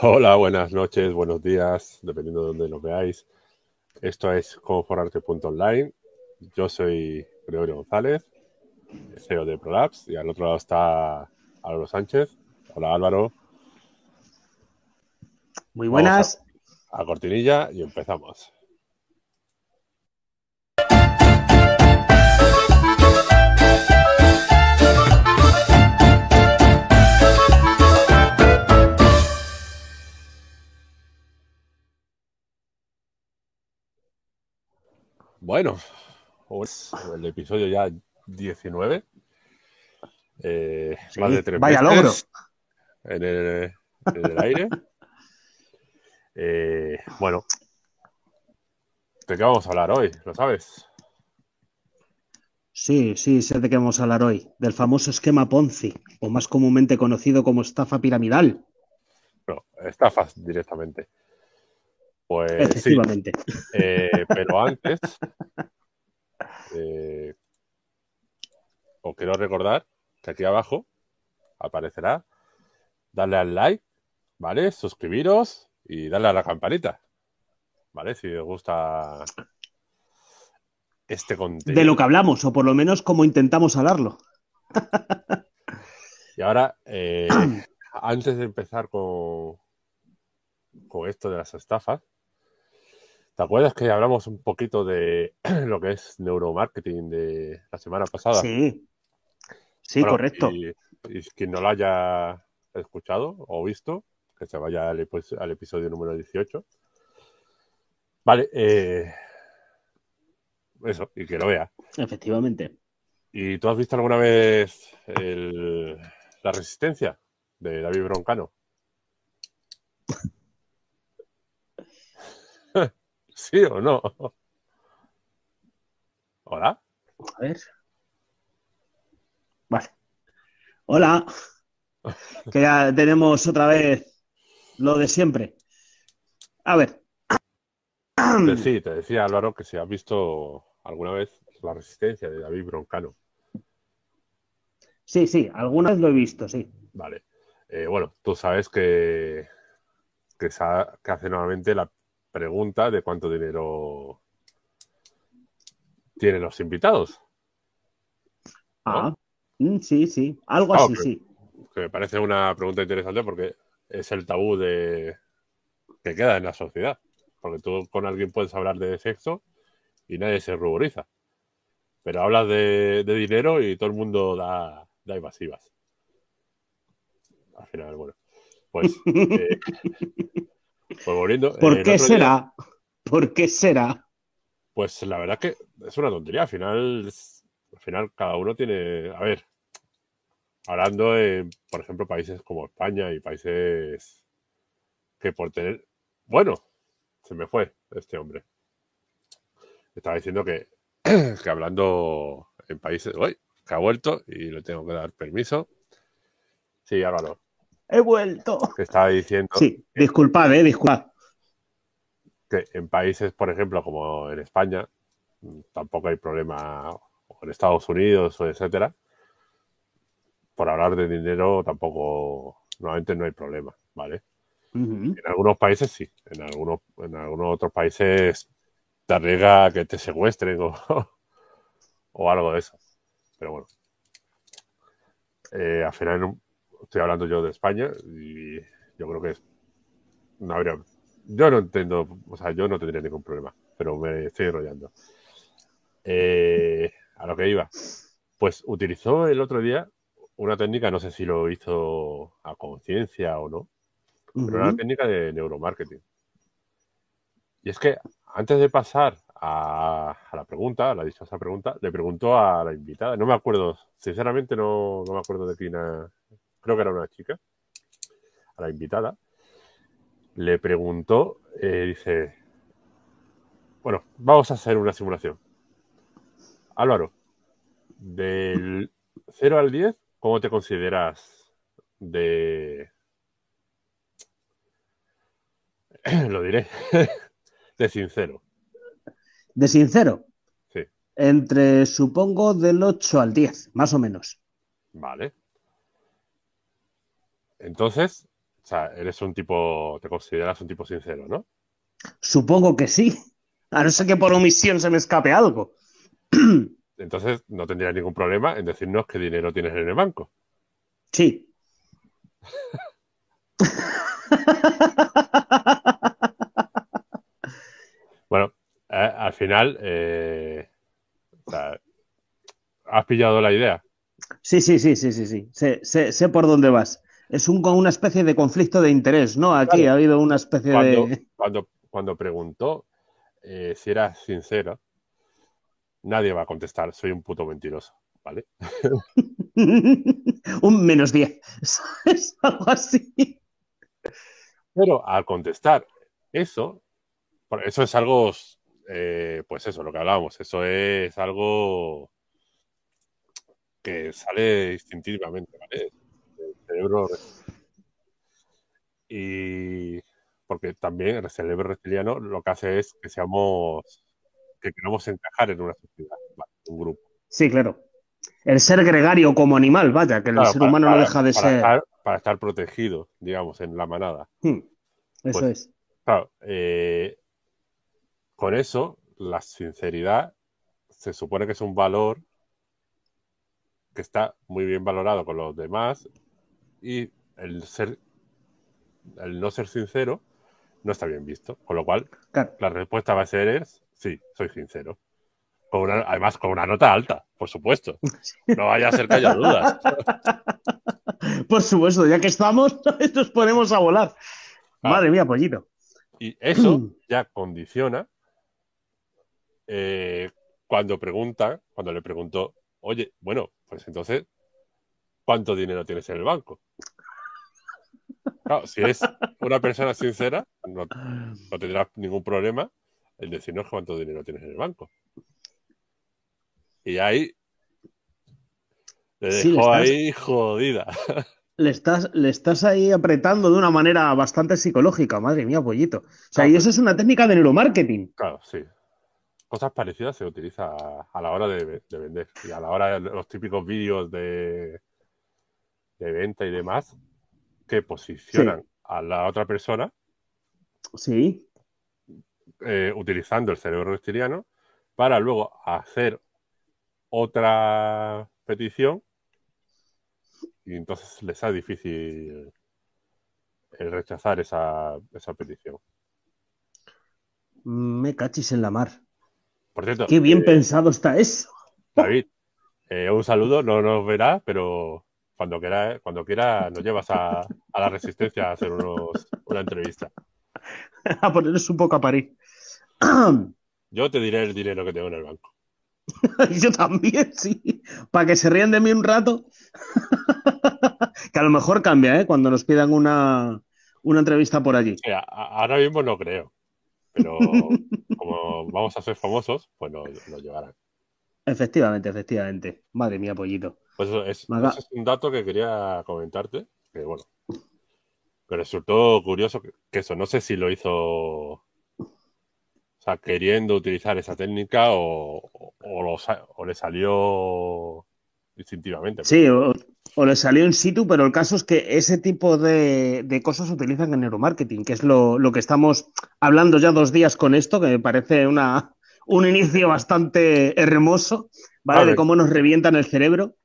Hola, buenas noches, buenos días, dependiendo de donde nos veáis. Esto es conforarte.online. Yo soy Gregorio González, CEO de ProLabs, y al otro lado está Álvaro Sánchez. Hola Álvaro. Muy buenas. A, a cortinilla y empezamos. Bueno, pues el episodio ya 19. Eh, Sí, más de tres vaya logro. En el, en el aire. Eh, bueno, ¿de qué vamos a hablar hoy? ¿Lo sabes? Sí, sí, sé de qué vamos a hablar hoy. Del famoso esquema Ponzi, o más comúnmente conocido como estafa piramidal. No, estafas directamente. Pues sí, Efectivamente. eh, pero antes, eh, os quiero recordar que aquí abajo aparecerá darle al like, ¿vale? Suscribiros y darle a la campanita, ¿vale? Si os gusta este contenido. De lo que hablamos, o por lo menos como intentamos hablarlo. Y ahora, eh, antes de empezar con, con esto de las estafas, ¿te acuerdas que hablamos un poquito de lo que es neuromarketing de la semana pasada? Sí, sí, Bueno, correcto. Y, y quien no lo haya escuchado o visto, que se vaya al episodio número 18. Vale, eh, eso, y que lo vea. Efectivamente. ¿Y tú has visto alguna vez el- la resistencia de David Broncano? ¿Sí o no? ¿Hola? A ver. Vale. Hola. Que ya tenemos otra vez lo de siempre. A ver. Sí, te decía Álvaro que si has visto alguna vez la resistencia de David Broncano. Sí, sí, alguna vez lo he visto, sí. Vale. Eh, bueno, tú sabes que, que, que hace nuevamente la pregunta de cuánto dinero tienen los invitados. Ah, mm, sí, sí. Algo Ah, así, ok. sí. Que me parece una pregunta interesante porque es el tabú de que queda en la sociedad. Porque tú con alguien puedes hablar de sexo y nadie se ruboriza. Pero hablas de, de dinero y todo el mundo da, da evasivas. Al final, bueno. Pues, eh, pues volviendo. ¿Por qué día, será? ¿Por qué será? pues la verdad que es una tontería. Al final, es- al final cada uno tiene. A ver, hablando en, por ejemplo, países como España y países que por tener. Bueno, se me fue este hombre. Estaba diciendo que, que hablando en países. Uy, que ha vuelto y le tengo que dar permiso. Sí, Álvaro, He vuelto. que estaba diciendo Sí, disculpad, eh, disculpad. que en países, por ejemplo, como en España, mm, tampoco hay problema, o en Estados Unidos, o etcétera, por hablar de dinero tampoco, normalmente no hay problema, ¿vale? En algunos países sí, en algunos, en algunos otros países te arriesga a que te secuestren o, o algo de eso. Pero bueno, Eh, al final no- estoy hablando yo de España y yo creo que es, no habría, yo no entiendo, o sea, yo no tendría ningún problema, pero me estoy enrollando. Eh, a lo que iba, pues utilizó el otro día una técnica, no sé si lo hizo a conciencia o no, pero una técnica de neuromarketing. Y es que antes de pasar a, a la pregunta, a la dichosa pregunta, le preguntó a la invitada, no me acuerdo, sinceramente no, no me acuerdo de quién, creo que era una chica, a la invitada, le preguntó, eh, dice, bueno, vamos a hacer una simulación. Álvaro, del 0 al 10, ¿cómo te consideras de... Lo diré, de sincero. De sincero, Sí, entre supongo del 8 al 10, más o menos. vale. Entonces, O sea, eres un tipo, te consideras un tipo sincero, ¿no? Supongo que sí. A no ser que por omisión se me escape algo. Entonces no tendría ningún problema en decirnos qué dinero tienes en el banco. Sí. bueno, eh, al final, eh, o sea, ¿has pillado la idea? Sí, sí, sí, sí, sí, sí. Sé, sé, sé por dónde vas. Es un, una especie de conflicto de interés, ¿no? Aquí Claro. ha habido una especie Cuando, de... cuando, cuando preguntó eh, si eras sincero, nadie va a contestar, soy un puto mentiroso, ¿vale? un menos 10. Es algo así. Pero al contestar eso, eso es algo, eh, pues eso, lo que hablábamos, eso es algo que sale instintivamente, ¿vale? Cerebro. Y porque también el cerebro reptiliano lo que hace es que seamos, que queramos encajar en una sociedad, un grupo. Sí, claro. El ser gregario como animal, vaya, que el Claro, ser para- humano no deja de para ser. estar- para estar protegido, digamos, en la manada. Hmm, Eso Pues- es. Claro, eh, con eso, la sinceridad se supone que es un valor que está muy bien valorado con los demás y el ser, el no ser sincero no está bien visto. Con lo cual, Claro. la respuesta va a ser es sí, soy sincero. Con una- además, con una nota alta, por supuesto. No vaya a ser que haya dudas. Por supuesto, ya que estamos, nos ponemos a volar. Ah. Madre mía, pollito. Y eso ya condiciona eh, cuando pregunta, cuando le preguntó, oye, bueno, pues entonces, ¿cuánto dinero tienes en el banco? Claro, si es una persona sincera, no, no tendrás ningún problema en decirnos cuánto dinero tienes en el banco. Y ahí le Sí, dejó estás- ahí jodida. Le estás, le estás ahí apretando de una manera bastante psicológica, madre mía, pollito. O sea, Claro, y eso es una técnica de neuromarketing. Claro, sí. Cosas parecidas se utiliza a, a la hora de, de vender y a la hora de los típicos vídeos de, de venta y demás que posicionan a la otra persona Sí, eh, utilizando el cerebro reptiliano para luego hacer otra petición y entonces les es difícil el rechazar esa, esa petición. me cachis en la mar. Por cierto, Qué bien eh, pensado está eso. David, eh, un saludo, no nos verá, pero cuando quiera, cuando quiera nos llevas a, a la resistencia a hacer unos, una entrevista. A poneros un poco a parir. Yo te diré el dinero que tengo en el banco. Yo también, sí. Para que se rían de mí un rato. que a lo mejor cambia, ¿eh? Cuando nos pidan una, una entrevista por allí. A- ahora mismo no creo, pero como vamos a ser famosos, pues nos, nos llevarán. Efectivamente, efectivamente. Madre mía, pollito. Pues eso es, un dato que quería comentarte, que bueno, me resultó curioso que, que eso, no sé si lo hizo, o sea, queriendo utilizar esa técnica o, o- o lo sa- o le salió instintivamente. Sí, o, o le salió in situ, pero el caso es que ese tipo de, de cosas se utilizan en neuromarketing, que es lo, lo que estamos hablando ya dos días con esto, que me parece una, un inicio bastante hermoso, ¿vale? Vale. De cómo nos revientan el cerebro.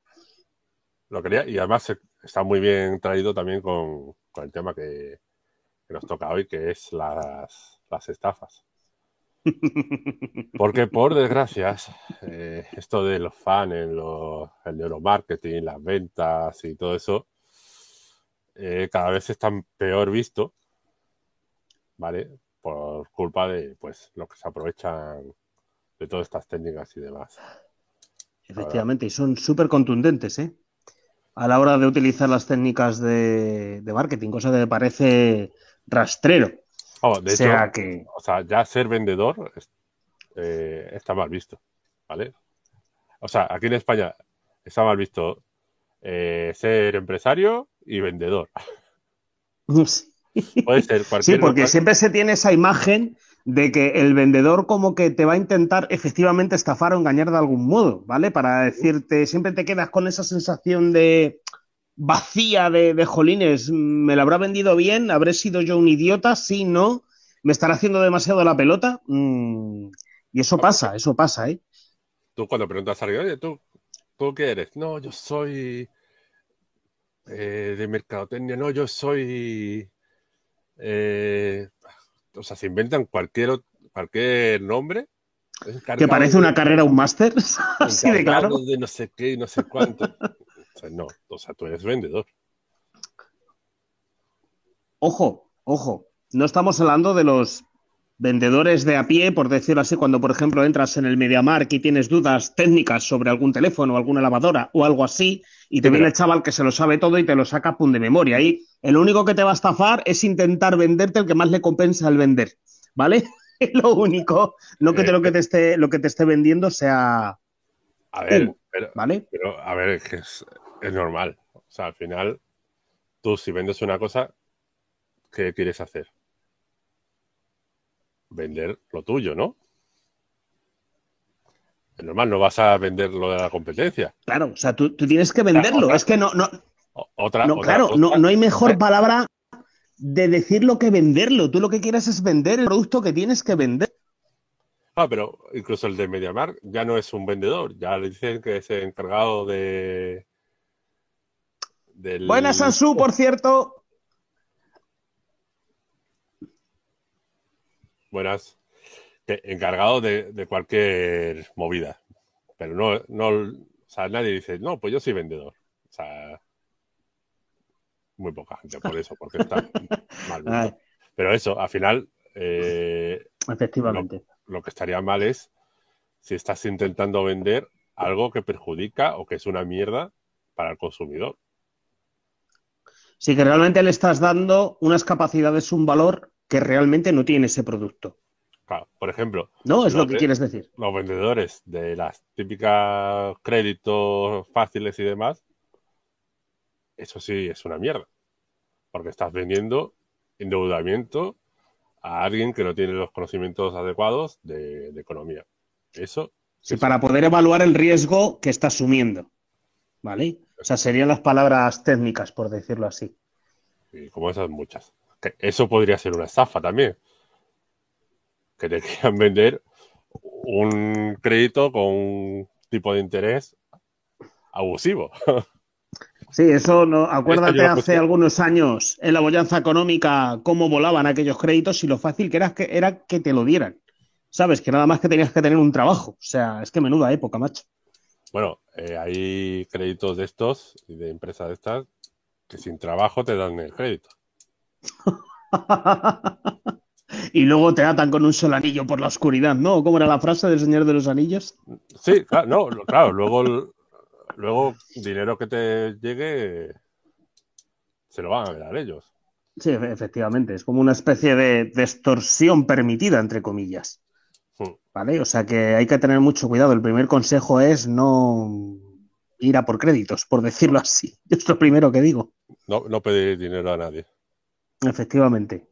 Lo quería, y además está muy bien traído también con, con el tema que, que nos toca hoy, que es las, las estafas. Porque por desgracia, eh, esto de los fans, el neuromarketing, las ventas y todo eso, eh, cada vez está peor visto, ¿vale? Por culpa de pues los que se aprovechan de todas estas técnicas y demás. Efectivamente, y son súper contundentes, ¿eh? A la hora de utilizar las técnicas de, de marketing, cosa que me parece rastrero. Vamos, de o hecho, sea que, o sea, ya ser vendedor eh, está mal visto, ¿vale? O sea, aquí en España está mal visto eh, ser empresario y vendedor. Puede ser Sí, cualquier porque local- siempre se tiene esa imagen de que el vendedor como que te va a intentar efectivamente estafar o engañar de algún modo, ¿vale? Para decirte, siempre te quedas con esa sensación de, vacía de, de jolines, ¿me la habrá vendido bien? ¿Habré sido yo un idiota? Sí, no. ¿Me estará haciendo demasiado la pelota? Mm, y eso pasa, eso pasa, ¿eh? Tú cuando preguntas a alguien, oye, ¿tú, ¿tú qué eres? No, yo soy eh, de mercadotecnia, no, yo soy... eh, o sea, se inventan cualquier, cualquier nombre. Que parece una carrera, un máster, así de claro. de no sé qué y no sé cuánto. O sea, no, o sea, tú eres vendedor. Ojo, ojo, no estamos hablando de los vendedores de a pie, por decirlo así, cuando por ejemplo entras en el MediaMarkt y tienes dudas técnicas sobre algún teléfono, alguna lavadora o algo así, y te Sí, viene el chaval que se lo sabe todo y te lo saca pum de memoria. Ahí el único que te va a estafar es intentar venderte el que más le compensa el vender, ¿vale? Lo único, no que te, lo que te esté, lo que te esté vendiendo sea, A ver, Humo. pero, ¿vale? pero, a ver, es que es, es normal. O sea, al final, tú si vendes una cosa, ¿qué quieres hacer? Vender lo tuyo, ¿no? Es normal, no vas a vender lo de la competencia. Claro, o sea, tú, tú tienes que venderlo. Es que no, no, Otra, No, otra claro, no, no hay mejor palabra de decirlo que venderlo. Tú lo que quieres es vender el producto que tienes que vender. Ah, pero incluso el de MediaMarkt ya no es un vendedor, ya le dicen que es el encargado de. Del... Buenas, Sansu, por cierto. Buenas. Encargado de, de cualquier movida. Pero no, no, o sea, nadie dice, no, pues yo soy vendedor. O sea, muy poca gente por eso, porque está mal visto. Pero eso, al final, eh, efectivamente. lo que estaría mal es si estás intentando vender algo que perjudica o que es una mierda para el consumidor. Sí que realmente le estás dando unas capacidades, un valor que realmente no tiene ese producto. Claro, por ejemplo, ¿No? Es Lo que que- quieres decir. los vendedores de las típicas créditos fáciles y demás, eso sí es una mierda. Porque estás vendiendo endeudamiento a alguien que no tiene los conocimientos adecuados de, de economía. Eso, Sí, eso- para poder evaluar el riesgo que está asumiendo. ¿Vale? O sea, serían las palabras técnicas, por decirlo así. y como esas muchas. Que eso podría ser una estafa también. Que te quieran vender un crédito con un tipo de interés abusivo. Sí, eso no. Acuérdate hace algunos años en la bonanza económica cómo volaban aquellos créditos y lo fácil que era que era que te lo dieran. Sabes que nada más que tenías que tener un trabajo. O sea, es que menuda época, macho. Bueno, eh, hay créditos de estos y de empresas de estas que sin trabajo te dan el crédito. y luego te atan con un solo anillo por la oscuridad, ¿no? ¿Cómo era la frase del Señor de los Anillos? Sí, claro, no, claro, luego, el- luego dinero que te llegue se lo van a dar ellos. Sí, efe- efectivamente. Es como una especie de, de extorsión permitida, entre comillas. Hmm. ¿Vale? O sea que hay que tener mucho cuidado. El primer consejo es no ir a por créditos, por decirlo así. Es lo primero que digo. No, no pedir dinero a nadie. Efectivamente.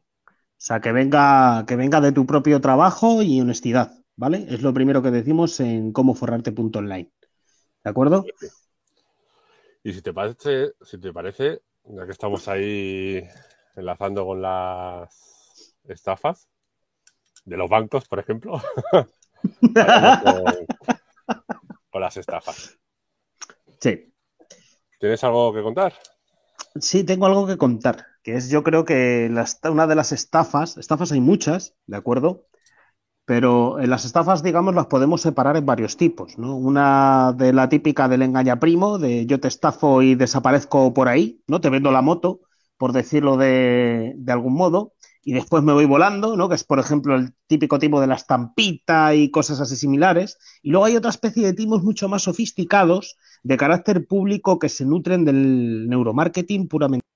O sea, que venga, que venga de tu propio trabajo y honestidad, ¿vale? Es lo primero que decimos en cómo forrarte.online. ¿De acuerdo? Y si te parece, si te parece, ya que estamos ahí enlazando con las estafas de los bancos, por ejemplo, con, con las estafas. Sí. ¿Tienes algo que contar? Sí, tengo algo que contar, que es yo creo que una de las estafas, estafas hay muchas, ¿de acuerdo? Pero en las estafas, digamos, las podemos separar en varios tipos, ¿no? Una de la típica del engañaprimo, de yo te estafo y desaparezco por ahí, ¿no? Te vendo la moto, por decirlo de, de algún modo, y después me voy volando, ¿no? Que es, por ejemplo, el típico tipo de la estampita y cosas así similares. Y luego hay otra especie de timos mucho más sofisticados, de carácter público, que se nutren del neuromarketing puramente.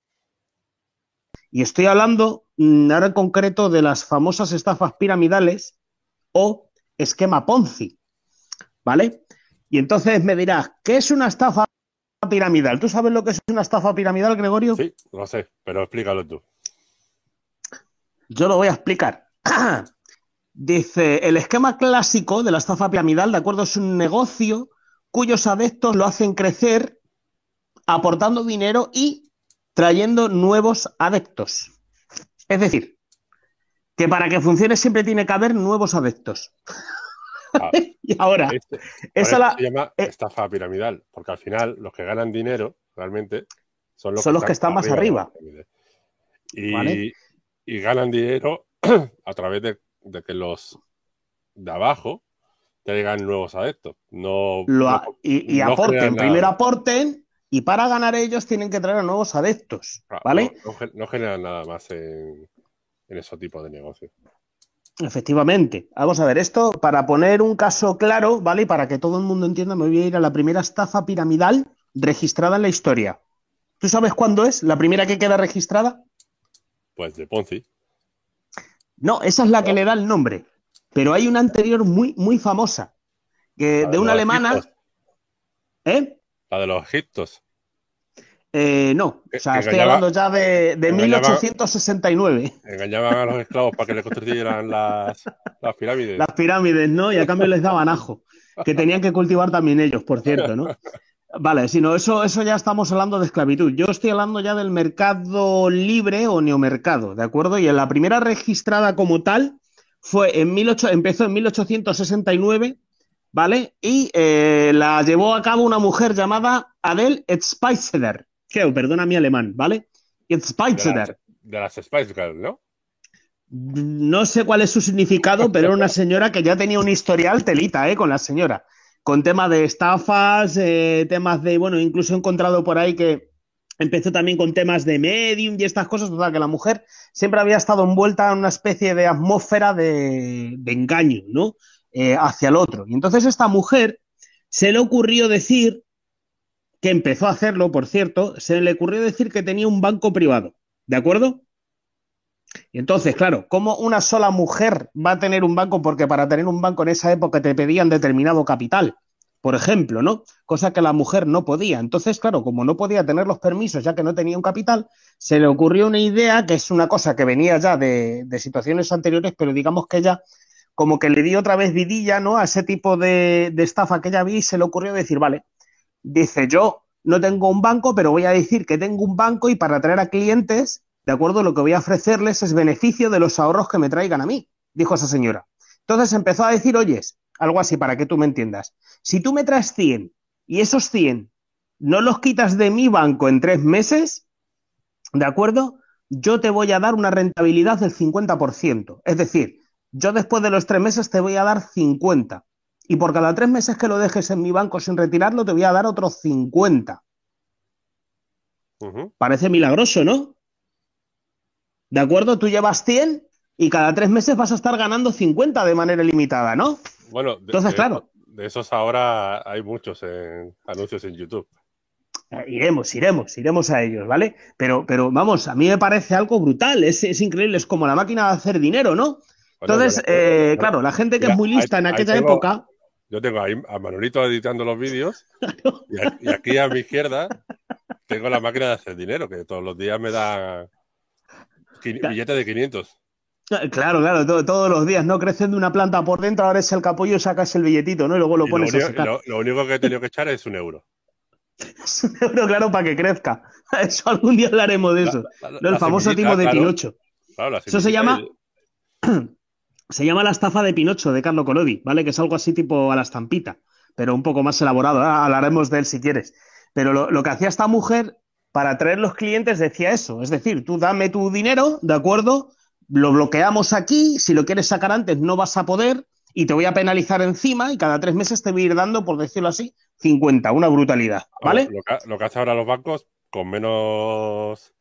Y estoy hablando mm, ahora en concreto de las famosas estafas piramidales o esquema Ponzi, ¿vale? Y entonces me dirás, ¿qué es una estafa piramidal? ¿Tú sabes lo que es una estafa piramidal, Gregorio? Sí, lo sé, pero explícalo tú. Yo lo voy a explicar. Dice, el esquema clásico de la estafa piramidal, ¿de acuerdo? Es un negocio cuyos adeptos lo hacen crecer aportando dinero y trayendo nuevos adeptos. Es decir, que para que funcione siempre tiene que haber nuevos adeptos. Ah, y ahora, este- esa la- se llama eh, estafa piramidal, porque al final los que ganan dinero realmente son los, Son los que están más arriba. Y, Vale. y ganan dinero a través de, de que los de abajo traigan nuevos adeptos. No, lo no- y, y no aporten, primero aporten, y para ganar ellos tienen que traer a nuevos adeptos, no- ¿vale? no gen- no generan nada más en, en esos tipos de negocios. Efectivamente. Vamos a ver, esto para poner un caso claro, ¿vale? Y para que todo el mundo entienda, me voy a ir a la primera estafa piramidal registrada en la historia. ¿Tú sabes cuándo es la primera que queda registrada? Pues de Ponzi. No, esa es la que le da el nombre. Pero hay una anterior muy, muy famosa, que de una alemana. ¿Eh? La de los egiptos. Eh, no, o sea, estoy hablando ya de, de engañaba- 1869. Engañaban a los esclavos para que les construyeran las, las pirámides. Las pirámides, ¿no? Y a cambio les daban ajo, que tenían que cultivar también ellos, por cierto, ¿no? Vale, si no, eso, eso ya estamos hablando de esclavitud. Yo estoy hablando ya del mercado libre o neomercado, ¿de acuerdo? Y en la primera registrada como tal fue en 18, empezó en 1869, ¿vale? Y eh, la llevó a cabo una mujer llamada Adele Spicer, que, perdona mi alemán, ¿vale? de, las, Spicer. de las Spice Girls, ¿no? No sé cuál es su significado, pero era una señora que ya tenía un historial telita, ¿eh? Con la señora. Con temas de estafas, eh, temas de, bueno, incluso he encontrado por ahí que empezó también con temas de medium y estas cosas. Total, que la mujer siempre había estado envuelta en una especie de atmósfera de, de engaño, ¿no? Eh, hacia el otro. Y entonces esta mujer se le ocurrió decir, que empezó a hacerlo, por cierto, se le ocurrió decir que tenía un banco privado. ¿De acuerdo? Y entonces, claro, ¿cómo una sola mujer va a tener un banco? Porque para tener un banco en esa época te pedían determinado capital, por ejemplo, ¿no? Cosa que la mujer no podía. Entonces, claro, como no podía tener los permisos ya que no tenía un capital, se le ocurrió una idea que es una cosa que venía ya de, situaciones anteriores, pero digamos que ella como que le dio otra vez vidilla, ¿no? A ese tipo de, de estafa que ella vi y se le ocurrió decir, vale, dice yo no tengo un banco, pero voy a decir que tengo un banco y para atraer a clientes, de acuerdo, lo que voy a ofrecerles es beneficio de los ahorros que me traigan a mí, dijo esa señora. Entonces empezó a decir, oyes, algo así para que tú me entiendas, si tú me traes 100 y esos 100 no los quitas de mi banco en tres meses, ¿de acuerdo? Yo te voy a dar una rentabilidad del 50%. Es decir, yo después de los tres meses te voy a dar 50. Y por cada tres meses que lo dejes en mi banco sin retirarlo, te voy a dar otros 50. Ujú. Parece milagroso, ¿no? ¿De acuerdo? Tú llevas 100 y cada tres meses vas a estar ganando 50 de manera ilimitada, ¿no? Bueno, de, Entonces, de- claro. de esos ahora hay muchos en, anuncios en YouTube. Eh, Iremos, iremos, iremos a ellos, ¿vale? Pero, pero vamos, a mí me parece algo brutal, es, es increíble, es como la máquina de hacer dinero, ¿no? Entonces, eh, claro, la gente que mira, es muy lista ahí- en aquella tengo- época, Yo tengo ahí a Manolito editando los vídeos y, a- y aquí a mi izquierda tengo la máquina de hacer dinero, que todos los días me da Claro. billetes de 500. eh, claro, claro, to- todos los días, ¿no? Crecen de una planta por dentro, ahora es el capullo, sacas el billetito, ¿no? Y luego lo Y pones a único, secar. lo- lo único que he tenido que echar es un euro. Es un euro, claro, para que crezca. Eso algún día hablaremos de eso. La- la- ¿no? El famoso timo de claro, Pinocho. claro, la Eso se llama- Se llama la estafa de Pinocho de Carlo Collodi, ¿vale? Que es algo así tipo a la estampita, pero un poco más elaborado. Ahora hablaremos de él si quieres. Pero lo, lo que hacía esta mujer para atraer los clientes decía eso. Es decir, tú dame tu dinero, ¿de acuerdo? Lo bloqueamos aquí. Si lo quieres sacar antes, no vas a poder. Y te voy a penalizar encima. Y cada tres meses te voy a ir dando, por decirlo así, 50. Una brutalidad, ¿vale? Lo que, lo que hacen ahora los bancos con menos.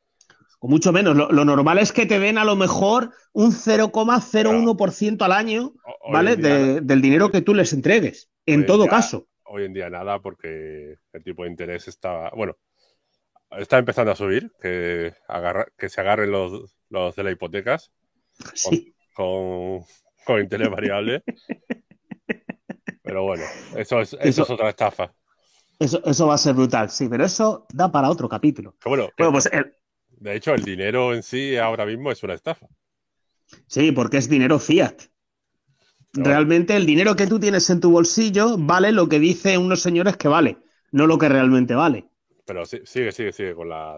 O mucho menos. Lo, lo normal es que te den a lo mejor un 0,01% al año, hoy ¿vale? De- del dinero que tú les entregues. En en todo día- caso. Hoy en día nada, porque el tipo de interés está. Bueno, está empezando a subir, que, agarra- que se agarren los, los de las hipotecas Sí. con, con interés variable. Pero bueno, eso es, eso Eso- es otra estafa. Eso, eso va a ser brutal, sí, pero eso da para otro capítulo. Que bueno, que, pues el- de hecho, el dinero en sí ahora mismo es una estafa. sí, porque es dinero fiat. Realmente el dinero que tú tienes en tu bolsillo vale lo que dicen unos señores que vale, no lo que realmente vale. Pero sí, sigue, sigue, sigue con la.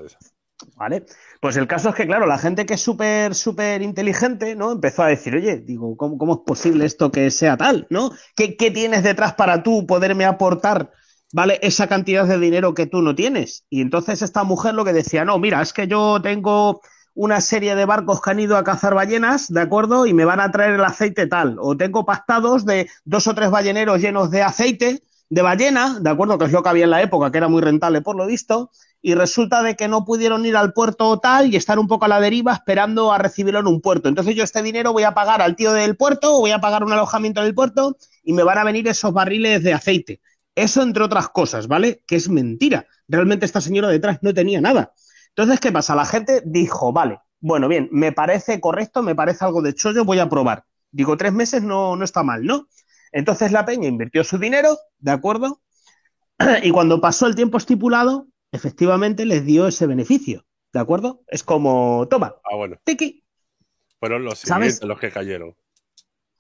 ¿Vale? Pues el caso es que, claro, la gente que es súper, súper inteligente, ¿no? Empezó a decir, oye, digo, ¿cómo, ¿cómo, es posible esto que sea tal, ¿no? ¿Qué, ¿Qué, tienes detrás para tú poderme aportar, ¿vale? Esa cantidad de dinero que tú no tienes. Y entonces esta mujer lo que decía, no, mira, es que yo tengo una serie de barcos que han ido a cazar ballenas, ¿de acuerdo? Y me van a traer el aceite tal. O tengo pastados de dos o tres balleneros llenos de aceite de ballena, ¿de acuerdo? Que es lo que había en la época, que era muy rentable por lo visto, y resulta de que no pudieron ir al puerto tal y estar un poco a la deriva esperando a recibirlo en un puerto. Entonces yo este dinero voy a pagar al tío del puerto voy a pagar un alojamiento en el puerto y me van a venir esos barriles de aceite. Eso entre otras cosas, ¿vale? Que es mentira. Realmente esta señora detrás no tenía nada. Entonces, ¿qué pasa? La gente dijo, vale, bueno, bien, me parece correcto, me parece algo de chollo, voy a probar. Digo, tres meses no, no está mal, ¿no? Entonces la peña invirtió su dinero, ¿de acuerdo? Y cuando pasó el tiempo estipulado, efectivamente les dio ese beneficio, ¿de acuerdo? Es como, toma, ah, bueno. tiki. Fueron los siguientes los que cayeron.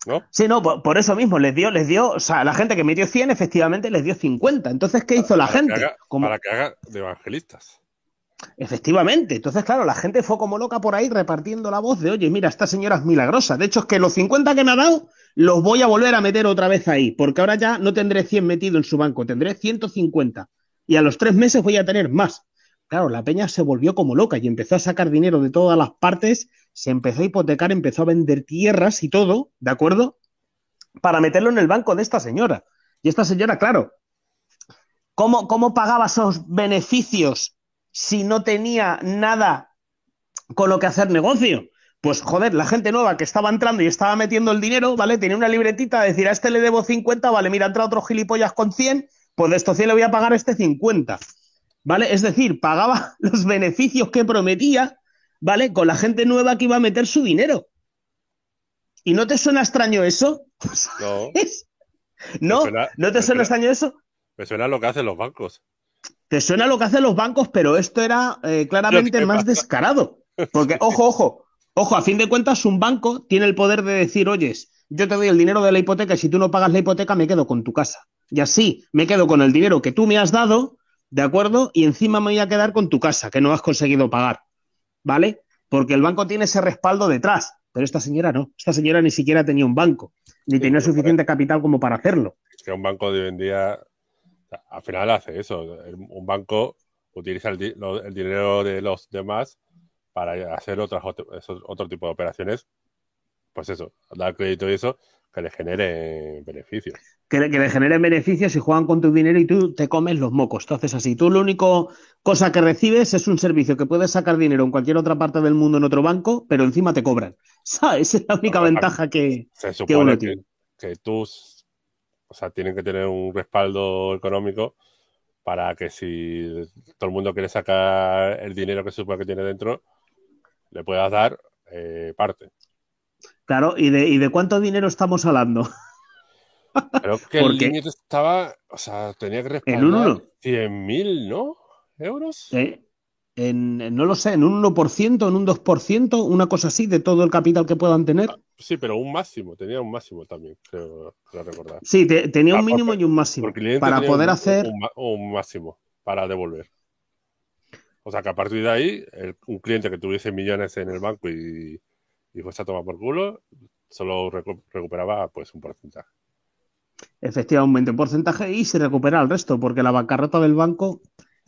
¿No? Sí, no, por, por, eso mismo les dio, les dio, o sea, la gente que metió 100 efectivamente les dio 50. Entonces, ¿qué hizo la para gente? Que haga, Como... Para que haga de evangelistas. Efectivamente. Entonces, claro, la gente fue como loca por ahí repartiendo la voz de, oye, mira, esta señora es milagrosa. De hecho, es que los 50 que me ha dado los voy a volver a meter otra vez ahí, porque ahora ya no tendré 100 metido en su banco, tendré 150. Y a los tres meses voy a tener más. Claro, la peña se volvió como loca y empezó a sacar dinero de todas las partes, se empezó a hipotecar, empezó a vender tierras y todo, ¿de acuerdo? Para meterlo en el banco de esta señora. Y esta señora, claro, ¿cómo, cómo pagaba esos beneficios si no tenía nada con lo que hacer negocio? Pues joder, la gente nueva que estaba entrando y estaba metiendo el dinero, ¿vale? Tenía una libretita de decir, a este le debo 50, vale, mira, entra otro gilipollas con 100, pues de estos 100 le voy a pagar a este 50, ¿vale? Es decir, pagaba los beneficios que prometía, ¿vale? Con la gente nueva que iba a meter su dinero. ¿Y no te suena extraño eso? No. ¿No? suena, ¿No te suena extraño eso? Me suena lo que hacen los bancos. Te suena lo que hacen los bancos, pero esto era eh, claramente más descarado. Porque, ojo, ojo, Ojo, a fin de cuentas, un banco tiene el poder de decir, oyes, yo te doy el dinero de la hipoteca y si tú no pagas la hipoteca me quedo con tu casa. Y así me quedo con el dinero que tú me has dado, ¿de acuerdo? Y encima me voy a quedar con tu casa, que no has conseguido pagar. ¿Vale? Porque el banco tiene ese respaldo detrás. Pero esta señora no. Esta señora ni siquiera tenía un banco, ni sí, tenía suficiente capital como para hacerlo. Es que un banco de hoy en día, al final hace eso. Un banco utiliza el, el dinero de los demás para hacer otras, esos, otro tipo de operaciones, pues eso, dar crédito y eso, que le genere beneficios. Que, que, le generen beneficios y juegan con tu dinero y tú te comes los mocos. Tú haces así. Tú lo único cosa que recibes es un servicio que puedes sacar dinero en cualquier otra parte del mundo en otro banco, pero encima te cobran. ¿Sabes? Es la única ventaja que, se que uno que, tiene. Que tú, o sea, tienen que tener un respaldo económico para que si todo el mundo quiere sacar el dinero que se supone que tiene dentro, le puedas dar eh, parte. Claro, ¿y de, ¿y de cuánto dinero estamos hablando? Creo que el límite estaba, o sea, tenía que respaldar en un 100.000, ¿no? ¿Euros? Eh, en, no lo sé, en un 1%, en un 2%, una cosa así de todo el capital que puedan tener. Ah, sí, pero un máximo, tenía un máximo también, creo, creo recordar. Sí, te, tenía un ah, mínimo porque, y un máximo para poder un, hacer... Un, un, máximo para devolver. O sea, que a partir de ahí, el, un cliente que tuviese millones en el banco y, fuese a tomar por culo, solo recu recuperaba pues un porcentaje. Efectivamente, un porcentaje y se recupera el resto, porque la bancarrota del banco,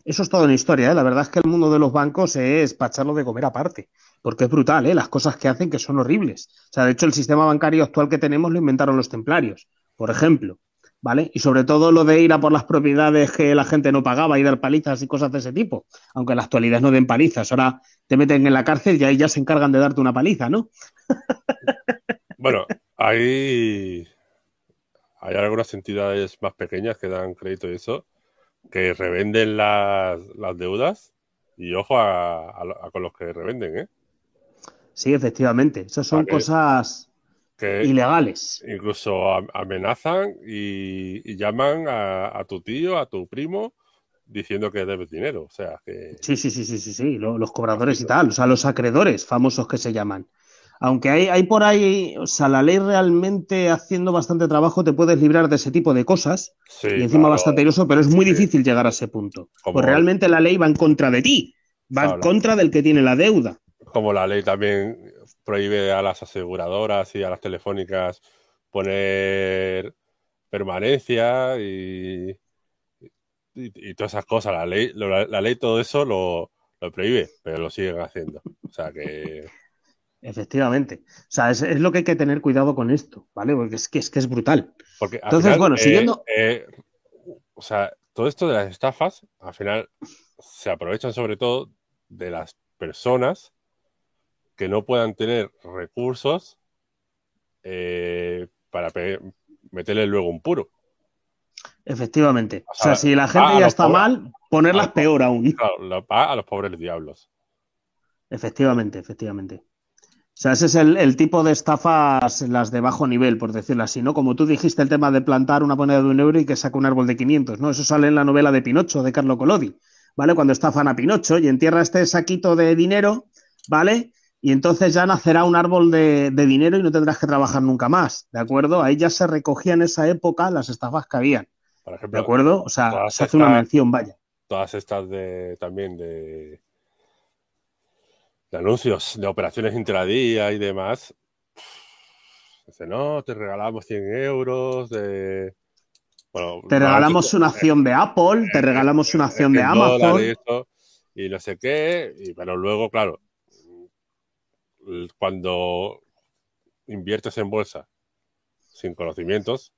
eso es toda una historia, ¿eh? La verdad es que el mundo de los bancos es para echarlo de comer aparte, porque es brutal, ¿eh? Las cosas que hacen que son horribles. O sea, de hecho, el sistema bancario actual que tenemos lo inventaron los templarios, por ejemplo. ¿Vale? Y sobre todo lo de ir a por las propiedades que la gente no pagaba y dar palizas y cosas de ese tipo. Aunque en la actualidad no den palizas. Ahora te meten en la cárcel y ahí ya se encargan de darte una paliza, ¿no? Bueno, hay, hay algunas entidades más pequeñas que dan crédito y eso, que revenden las, las deudas y ojo a, a, a, con los que revenden, ¿eh? Sí, efectivamente. Esas son cosas Que ilegales. incluso amenazan y, y llaman a tu tío, a tu primo, diciendo que debes dinero. O sea, que Sí, sí, sí, sí, sí, sí. lo- Los cobradores y tal. O sea, los acreedores famosos que se llaman. Aunque hay, hay por ahí, o sea, la ley realmente haciendo bastante trabajo te puedes librar de ese tipo de cosas Sí, y encima claro. bastante iroso, pero es muy Sí. difícil llegar a ese punto. Como- Pues realmente la ley va en contra de ti, va Claro. en contra del que tiene la deuda. Como la ley también prohíbe a las aseguradoras y a las telefónicas poner permanencia y, y, y todas esas cosas. La ley, lo- la, la ley todo eso lo, lo prohíbe, pero lo siguen haciendo. O sea que Efectivamente. O sea, es, es lo que hay que tener cuidado con esto, ¿vale? Porque es que es, que es brutal. Porque Entonces, final, bueno, eh, siguiendo- eh, o sea, todo esto de las estafas, al final se aprovechan sobre todo de las personas que no puedan tener recursos eh, para meterle luego un puro. Efectivamente. O O sea, si la gente ya está pobres. mal, ponerlas peor aún. Claro, lo paga a los pobres diablos. Efectivamente, efectivamente. O sea, ese es el, el tipo de estafas, las de bajo nivel, por decirlo así, ¿no? Como tú dijiste, el tema de plantar una moneda de un euro y que saca un árbol de 500, ¿no? Eso sale en la novela de Pinocho, de Carlo Collodi, ¿vale? Cuando estafan a Pinocho y entierra este saquito de dinero, ¿vale? Y entonces ya nacerá un árbol de, de dinero y no tendrás que trabajar nunca más, ¿de acuerdo? Ahí ya se recogía en esa época las estafas que habían, Por ¿de ejemplo, acuerdo? O sea, se hace una mención, vaya. todas estas de también de, de anuncios de operaciones intradía y demás. Dice, no, te regalamos 100 euros de... Bueno, Te regalamos una acción de Apple, te regalamos una acción de 100 Amazon. esto, y no sé qué, y, pero luego, claro, cuando inviertes en bolsa sin conocimientos,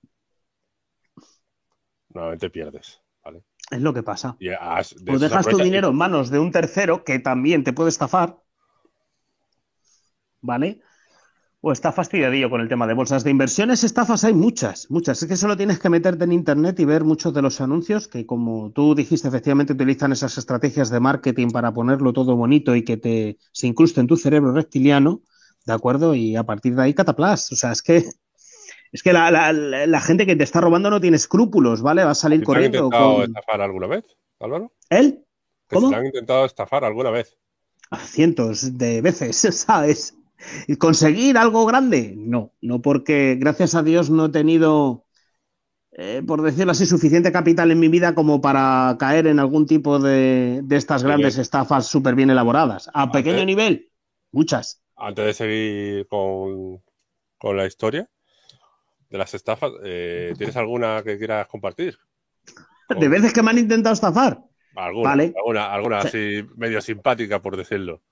nuevamente pierdes, ¿vale? Es lo que pasa. Y has- de O dejas tu dinero en manos de un tercero que también te puede estafar, ¿vale? O está fastidiadillo con el tema de bolsas de inversiones, estafas hay muchas, muchas. Es que solo tienes que meterte en internet y ver muchos de los anuncios que, como tú dijiste, efectivamente utilizan esas estrategias de marketing para ponerlo todo bonito y que te se incruste en tu cerebro reptiliano, ¿de acuerdo? Y a partir de ahí cataplas. O sea, es que es que la, la- la- gente que te está robando no tiene escrúpulos, ¿vale? Va a salir ¿Te han corriendo intentado con estafar alguna vez, Álvaro? él. ¿Que ¿Cómo? te han intentado estafar alguna vez? cientos de veces, ¿sabes? Y conseguir algo grande, no, no porque gracias a Dios no he tenido, eh, por decirlo así, suficiente capital en mi vida como para caer en algún tipo de, de estas grandes estafas súper bien elaboradas. A pequeño nivel, muchas. Antes de seguir con, con la historia de las estafas, eh, ¿tienes alguna que quieras compartir? De veces que me han intentado estafar. Alguna, Vale. alguna, alguna así medio simpática, por decirlo.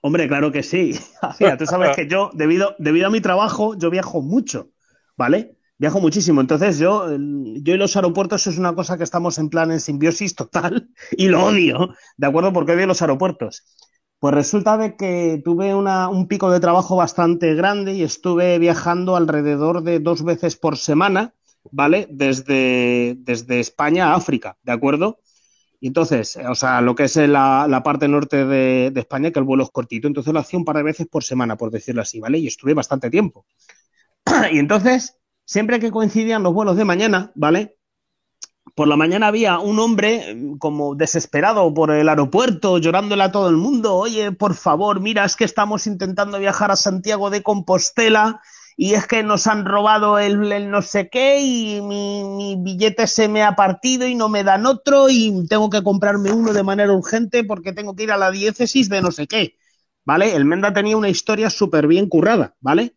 Hombre, claro que sí. Mira, tú sabes que yo, debido, debido a mi trabajo, yo viajo mucho, ¿vale? Viajo muchísimo. Entonces, yo, yo y los aeropuertos es una cosa que estamos en plan en simbiosis total y lo odio, ¿de acuerdo? Porque odio los aeropuertos. Pues resulta de que tuve un pico de trabajo bastante grande y estuve viajando alrededor de dos veces por semana, ¿vale? Desde, desde España a África, ¿de acuerdo? Y entonces, o sea, lo que es la, la parte norte de, de España, que el vuelo es cortito, entonces lo hacía un par de veces por semana, por decirlo así, ¿vale? Y estuve bastante tiempo. Y entonces, siempre que coincidían los vuelos de mañana, ¿vale? Por la mañana había un hombre eh, como desesperado por el aeropuerto, llorándole a todo el mundo, oye, por favor, mira, es que estamos intentando viajar a Santiago de Compostela y es que nos han robado el, no sé qué y mi, mi billete se me ha partido y no me dan otro y tengo que comprarme uno de manera urgente porque tengo que ir a la diócesis de no sé qué, ¿vale? El Menda tenía una historia súper bien currada, ¿vale?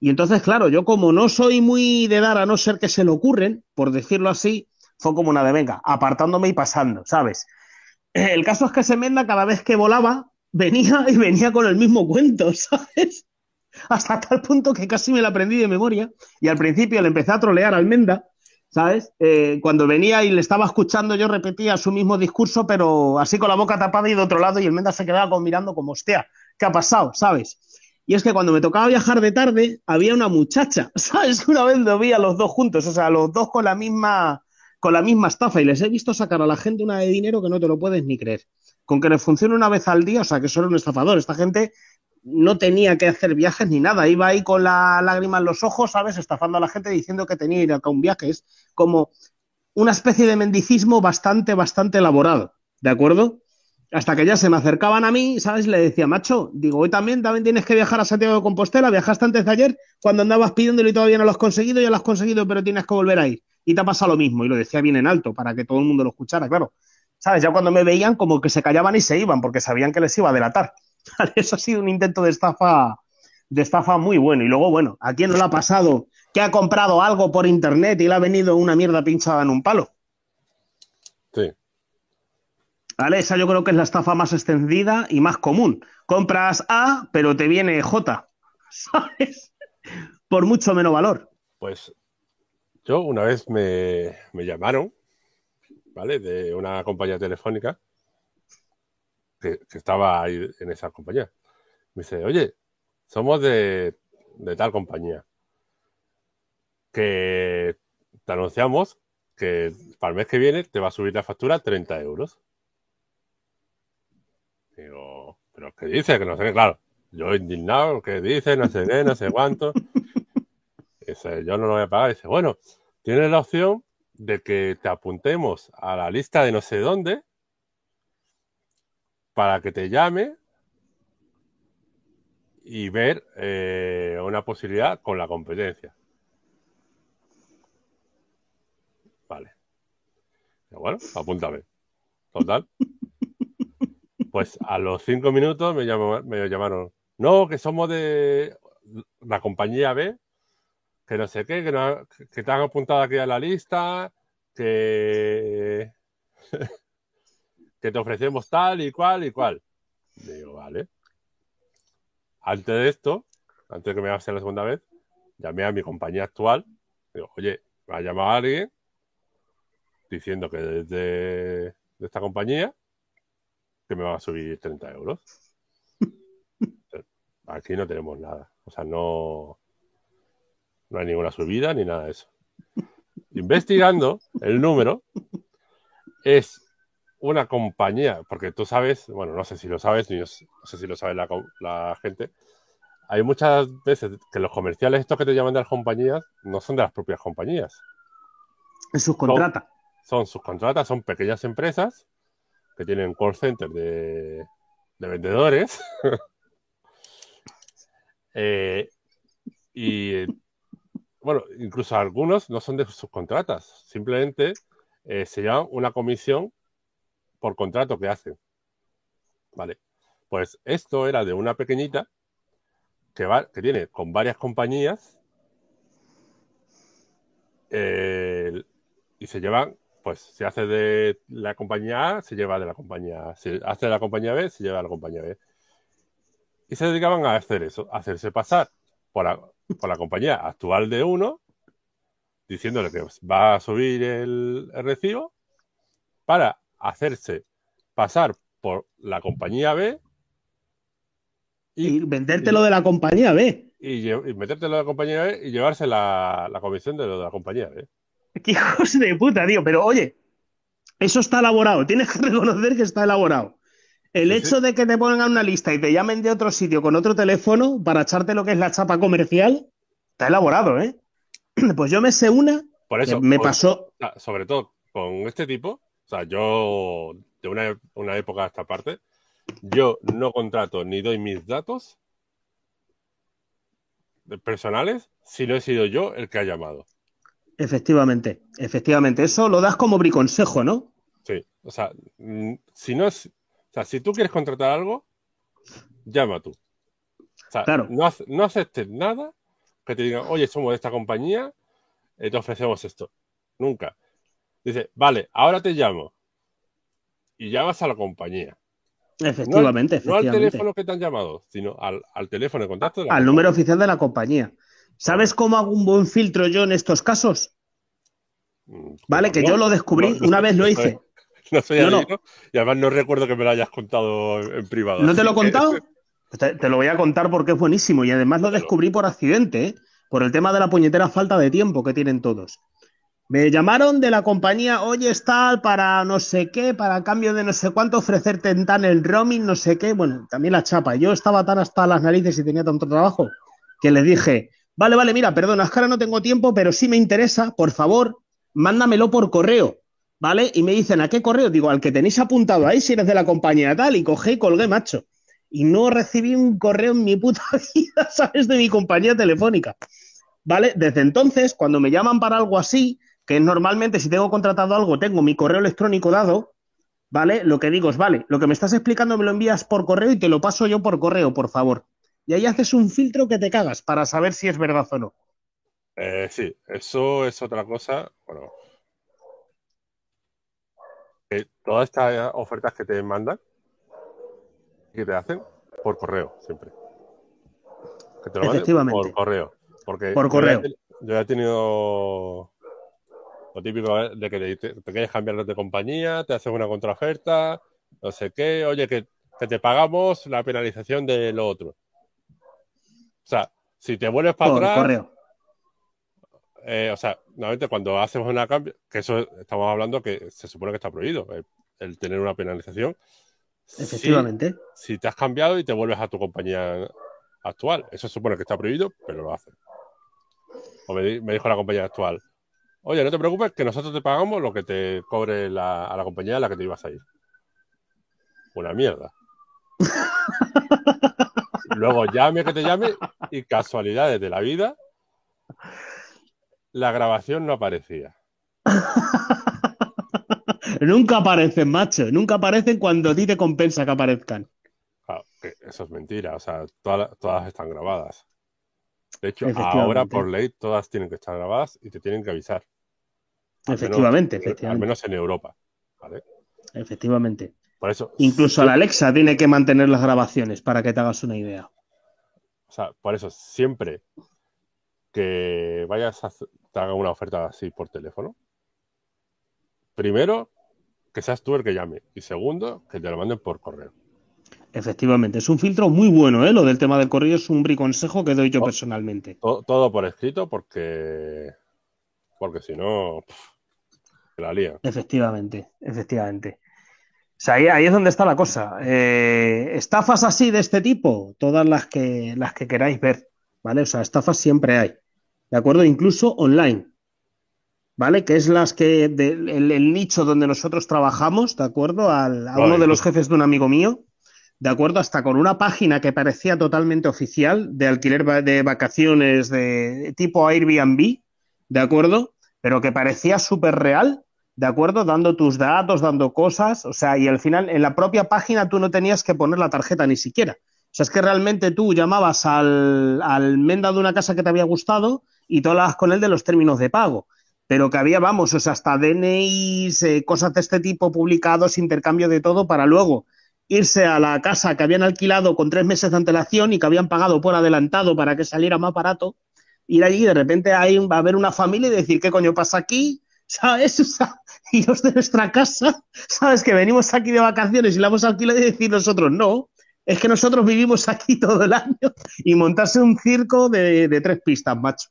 Y entonces, claro, yo como no soy muy de dar a no ser que se le ocurren, por decirlo así, fue como una de venga, apartándome y pasando, ¿sabes? El caso es que ese Menda cada vez que volaba venía y venía con el mismo cuento, ¿sabes? Hasta tal punto que casi me la aprendí de memoria y al principio le empecé a trolear al Menda, ¿sabes? Eh, cuando venía y le estaba escuchando yo repetía su mismo discurso, pero así con la boca tapada y de otro lado y el Menda se quedaba mirando como, hostia, ¿qué ha pasado? ¿Sabes? Y es que cuando me tocaba viajar de tarde, había una muchacha, ¿sabes? Una vez lo vi a los dos juntos, o sea, los dos con la misma, con la misma estafa y les he visto sacar a la gente una de dinero que no te lo puedes ni creer. Con que les funcione una vez al día, o sea, que solo un estafador. Esta gente no tenía que hacer viajes ni nada, iba ahí con la lágrima en los ojos, ¿sabes? Estafando a la gente diciendo que tenía que ir a un viaje. Es como una especie de mendicismo bastante, bastante elaborado, ¿de acuerdo? Hasta que ya se me acercaban a mí, ¿sabes? Le decía, macho, digo, hoy también, también tienes que viajar a Santiago de Compostela, viajaste antes de ayer cuando andabas pidiéndolo y todavía no lo has conseguido, ya lo has conseguido, pero tienes que volver a ir. Y te ha pasado lo mismo, y lo decía bien en alto, para que todo el mundo lo escuchara, claro. ¿Sabes? Ya cuando me veían, como que se callaban y se iban, porque sabían que les iba a delatar. Eso ha sido un intento de estafa, de estafa muy bueno. Y luego, bueno, ¿a quién no le ha pasado que ha comprado algo por internet y le ha venido una mierda pinchada en un palo? Sí. ¿Vale? Esa yo creo que es la estafa más extendida y más común. Compras A, pero te viene J. ¿Sabes? Por mucho menos valor. Pues yo una vez me, me llamaron, ¿vale? De una compañía telefónica que, que, estaba ahí en esa compañía. Me dice, oye, somos de, de tal compañía. Que te anunciamos que para el mes que viene te va a subir la factura 30 euros. Digo, ¿pero qué dice? Que no sé claro. Yo indignado, ¿qué dice? No sé qué, no sé cuánto. Yo no lo voy a pagar. Dice, bueno, tienes la opción de que te apuntemos a la lista de no sé dónde para que te llame y ver eh, una posibilidad con la competencia. Vale. Bueno, apúntame. Total. Pues a los cinco minutos me, llamó, me llamaron. No, que somos de la compañía B, que no sé qué, que, no, que te han apuntado aquí a la lista, que, que te ofrecemos tal y cual y cual. Digo, vale. Antes de esto, antes de que me haga la segunda vez, llamé a mi compañía actual. Digo, oye, me ha llamado alguien diciendo que desde de esta compañía que me va a subir 30 euros. Aquí no tenemos nada. O sea, no, no hay ninguna subida ni nada de eso. Investigando el número, es una compañía, porque tú sabes, bueno, no sé si lo sabes, ni no sé si lo sabe la, la gente, hay muchas veces que los comerciales, estos que te llaman de las compañías, no son de las propias compañías. Es subcontrata. Son, son subcontratas, son pequeñas empresas que tienen call center de, de vendedores. eh, y bueno, incluso algunos no son de subcontratas, simplemente eh, se llama una comisión por contrato que hacen. Vale. Pues esto era de una pequeñita que, va, que tiene con varias compañías eh, y se llevan pues se hace de la compañía A, se lleva de la compañía A. Se hace de la compañía B, se lleva de la compañía B. Y se dedicaban a hacer eso, hacerse pasar por por la compañía actual de uno, diciéndole que va a subir el, el recibo, para hacerse pasar por la compañía B y, y vendértelo de la compañía B. Y, y, metértelo de la compañía B y llevarse la, la comisión de lo de la compañía B. ¡Qué hijos de puta, tío! Pero oye, eso está elaborado. Tienes que reconocer que está elaborado. El sí, hecho sí. de que te pongan una lista y te llamen de otro sitio con otro teléfono para echarte lo que es la chapa comercial, está elaborado, ¿eh? Pues yo me sé una. Por eso. me por, pasó. Sobre todo con este tipo. O sea, yo de una, una época a esta parte, yo no contrato ni doy mis datos personales si no he sido yo el que ha llamado. Efectivamente, efectivamente. Eso lo das como briconsejo, ¿no? Sí, o sea, mm, si no es, o sea, si tú quieres contratar algo, llama tú. O sea, claro. no, no aceptes nada que te digan, oye, somos de esta compañía, eh, te ofrecemos esto. Nunca. Dice, vale, ahora te llamo. Y llamas a la compañía. Efectivamente, no, al, efectivamente. no al teléfono que te han llamado, sino al, al teléfono de contacto. De al número oficial de la compañía. ¿Sabes cómo hago un buen filtro yo en estos casos? Vale, que yo lo descubrí, una vez lo hice. No soy no, adivino, y además no recuerdo que me lo hayas contado en privado. ¿No te lo he contado? Te, te, lo voy a contar porque es buenísimo y además lo descubrí por accidente, ¿eh? por el tema de la puñetera falta de tiempo que tienen todos. Me llamaron de la compañía, oye, está para no sé qué, para cambio de no sé cuánto, ofrecerte en tan el roaming, no sé qué. Bueno, también la chapa. Yo estaba tan hasta las narices y tenía tanto trabajo que les dije, vale, vale, mira, perdona, es que ahora no tengo tiempo, pero sí me interesa, por favor, mándamelo por correo. ¿Vale? Y me dicen, ¿a qué correo? Digo, al que tenéis apuntado ahí, si eres de la compañía tal, y cogé y colgué, macho. Y no recibí un correo en mi puta vida, ¿sabes? De mi compañía telefónica. ¿Vale? Desde entonces, cuando me llaman para algo así, que normalmente si tengo contratado algo, tengo mi correo electrónico dado, ¿vale? Lo que digo es, vale, lo que me estás explicando me lo envías por correo y te lo paso yo por correo, por favor. Y ahí haces un filtro que te cagas para saber si es verdad o no. Eh, sí, eso es otra cosa. Bueno, todas estas ofertas que te mandan, que te hacen por correo siempre. Que te lo Efectivamente. por correo. Porque por correo. Yo, he tenido lo típico de que te, quieres cambiar de compañía, te haces una contraoferta, no sé qué, oye, que, te pagamos la penalización de lo otro. O sea, si te vuelves para por atrás. Correo. Eh, o sea, normalmente cuando hacemos una cambio, que eso estamos hablando que se supone que está prohibido, el, tener una penalización. Efectivamente. Si, te has cambiado y te vuelves a tu compañía actual, eso se supone que está prohibido, pero lo hacen. O me, dijo la compañía actual, oye, no te preocupes, que nosotros te pagamos lo que te cobre la, a la compañía a la que te ibas a ir. Una mierda. Luego llame que te llame y casualidades de la vida, la grabación no aparecía. nunca aparecen, macho. Nunca aparecen cuando a ti te compensa que aparezcan. Claro, que eso es mentira. O sea, todas, están grabadas. De hecho, ahora por ley todas tienen que estar grabadas y te tienen que avisar. efectivamente, efectivamente. Al menos en Europa. Efectivamente. Por eso. Incluso la Alexa tiene que mantener las grabaciones para que te hagas una idea. O sea, por eso siempre que vayas a te haga una oferta así por teléfono, primero, que seas tú el que llame. Y segundo, que te lo manden por correo. Efectivamente, es un filtro muy bueno, ¿eh? Lo del tema del correo es un briconsejo que doy yo personalmente. Todo, por escrito porque porque si no, la lía. Efectivamente, efectivamente. O sea, ahí, es donde está la cosa. Eh, estafas así de este tipo, todas las que, las que queráis ver, ¿vale? O sea, estafas siempre hay. ¿De acuerdo? Incluso online, ¿vale? Que es las que el, nicho donde nosotros trabajamos, ¿de acuerdo? a uno de los jefes de un amigo mío, ¿de acuerdo? Hasta con una página que parecía totalmente oficial de alquiler de vacaciones de tipo Airbnb, ¿de acuerdo? Pero que parecía súper real, ¿de acuerdo? Dando tus datos, dando cosas, o sea, y al final en la propia página tú no tenías que poner la tarjeta ni siquiera. O sea, es que realmente tú llamabas al, al menda de una casa que te había gustado, y tú hablabas con él de los términos de pago. Pero que había, vamos, o sea, hasta DNIs, eh, cosas de este tipo publicados, intercambio de todo, para luego irse a la casa que habían alquilado con tres meses de antelación y que habían pagado por adelantado para que saliera más barato, ir allí y de repente hay, va a haber una familia y decir, ¿qué coño pasa aquí? ¿Sabes? y los de nuestra casa, ¿sabes? Que venimos aquí de vacaciones y la hemos alquilado y decir nosotros, no, es que nosotros vivimos aquí todo el año y montarse un circo de tres pistas, macho.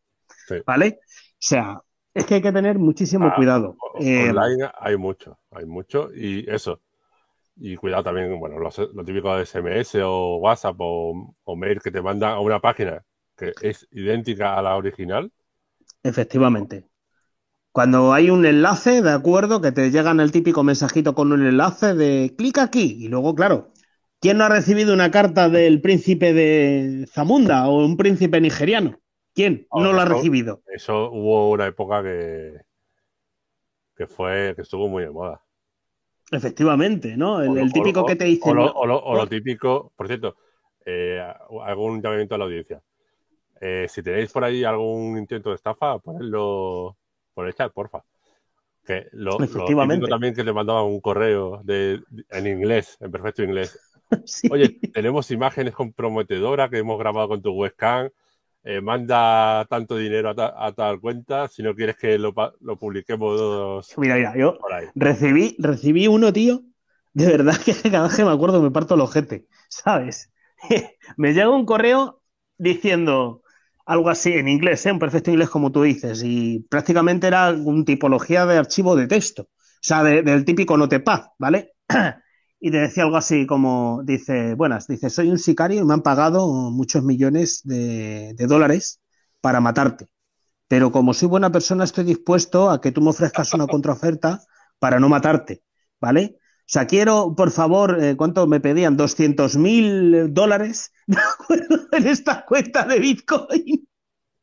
¿Vale? O sea, es que hay que tener muchísimo ah, cuidado. Eh, online hay mucho, hay mucho y eso. Y cuidado también, bueno, lo, típico de SMS o WhatsApp o, mail que te mandan a una página que es idéntica a la original. Efectivamente. Cuando hay un enlace, de acuerdo, que te llegan el típico mensajito con un enlace de clic aquí y luego, claro, ¿quién no ha recibido una carta del príncipe de Zamunda o un príncipe nigeriano? ¿Quién no lo ha recibido? Eso hubo una época que, que fue, que estuvo muy de moda. Efectivamente, ¿no? El, típico que te dice. O lo, típico, por cierto, eh, algún llamamiento a la audiencia. Eh, si tenéis por ahí algún intento de estafa, ponedlo por el chat, porfa. Que lo, Efectivamente. también que le mandaban un correo de, en inglés, en perfecto inglés. Oye, tenemos imágenes comprometedoras que hemos grabado con tu webcam eh, manda tanto dinero a, tal cuenta si no quieres que lo, lo publiquemos. Mira, mira, yo recibí, recibí uno, tío, de verdad que cada vez que me acuerdo me parto el ojete, ¿sabes? me llega un correo diciendo algo así en inglés, ¿eh? un perfecto inglés como tú dices, y prácticamente era una tipología de archivo de texto, o sea, del típico notepad, ¿vale? y te decía algo así como, dice, buenas, dice, soy un sicario y me han pagado muchos millones de, dólares para matarte. Pero como soy buena persona, estoy dispuesto a que tú me ofrezcas una contraoferta para no matarte, ¿vale? O sea, quiero, por favor, eh, ¿cuánto me pedían? 200 mil dólares en esta cuenta de Bitcoin.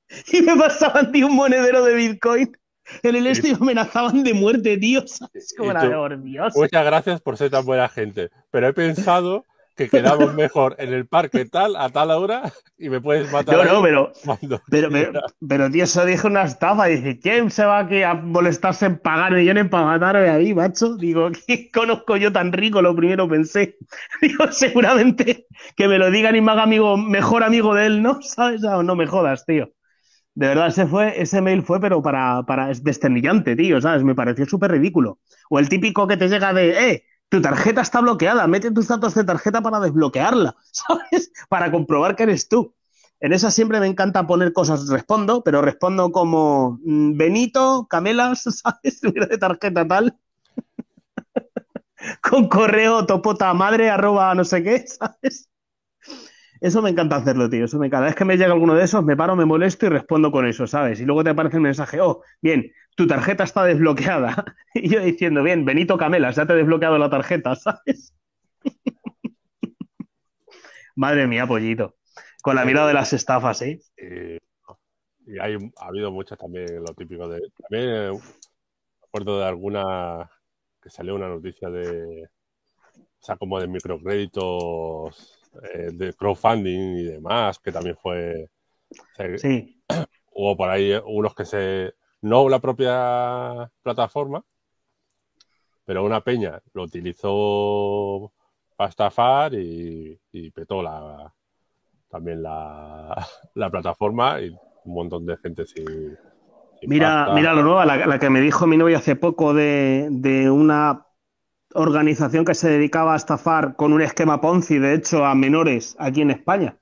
Y me pasaban, tío, un monedero de Bitcoin. En el este amenazaban de muerte, tío. ¿Sabes? Como la Dios. Muchas gracias por ser tan buena gente. Pero he pensado que quedamos mejor en el parque tal, a tal hora, y me puedes matar. No, no, pero, pero, pero, tío, eso dije una estafa. Dice, ¿quién se va aquí a molestarse en pagar millones para matarme ahí, macho? Digo, ¿qué conozco yo tan rico? Lo primero pensé. Digo, seguramente que me lo digan y me haga amigo, mejor amigo de él, ¿no? ¿Sabes? No me jodas, tío. De verdad, ese fue, ese mail fue, pero para, para es desternillante, tío, ¿sabes? Me pareció súper ridículo. O el típico que te llega de, eh, tu tarjeta está bloqueada, mete tus datos de tarjeta para desbloquearla, ¿sabes? Para comprobar que eres tú. En esa siempre me encanta poner cosas, respondo, pero respondo como mm, Benito, Camelas, ¿sabes? de tarjeta tal. Con correo topota madre arroba no sé qué, ¿sabes? Eso me encanta hacerlo, tío. Eso me Cada vez que me llega alguno de esos, me paro, me molesto y respondo con eso, ¿sabes? Y luego te aparece el mensaje, oh, bien, tu tarjeta está desbloqueada. Y yo diciendo, bien, Benito Camelas, ya te he desbloqueado la tarjeta, ¿sabes? Madre mía, pollito. Con la mirada de las estafas, ¿eh? y hay, ha habido muchas también, lo típico de. También eh, me acuerdo de alguna que salió una noticia de. O sea, como de microcréditos eh, de crowdfunding y demás, que también fue. sí. Hubo por ahí unos que se. No la propia plataforma, pero una peña lo utilizó para estafar y, petó la, también la, la, plataforma y un montón de gente sin. mira, mira lo nuevo, la, la, que me dijo mi novia hace poco de, de una organización que se dedicaba a estafar con un esquema Ponzi, de hecho, a menores aquí en España,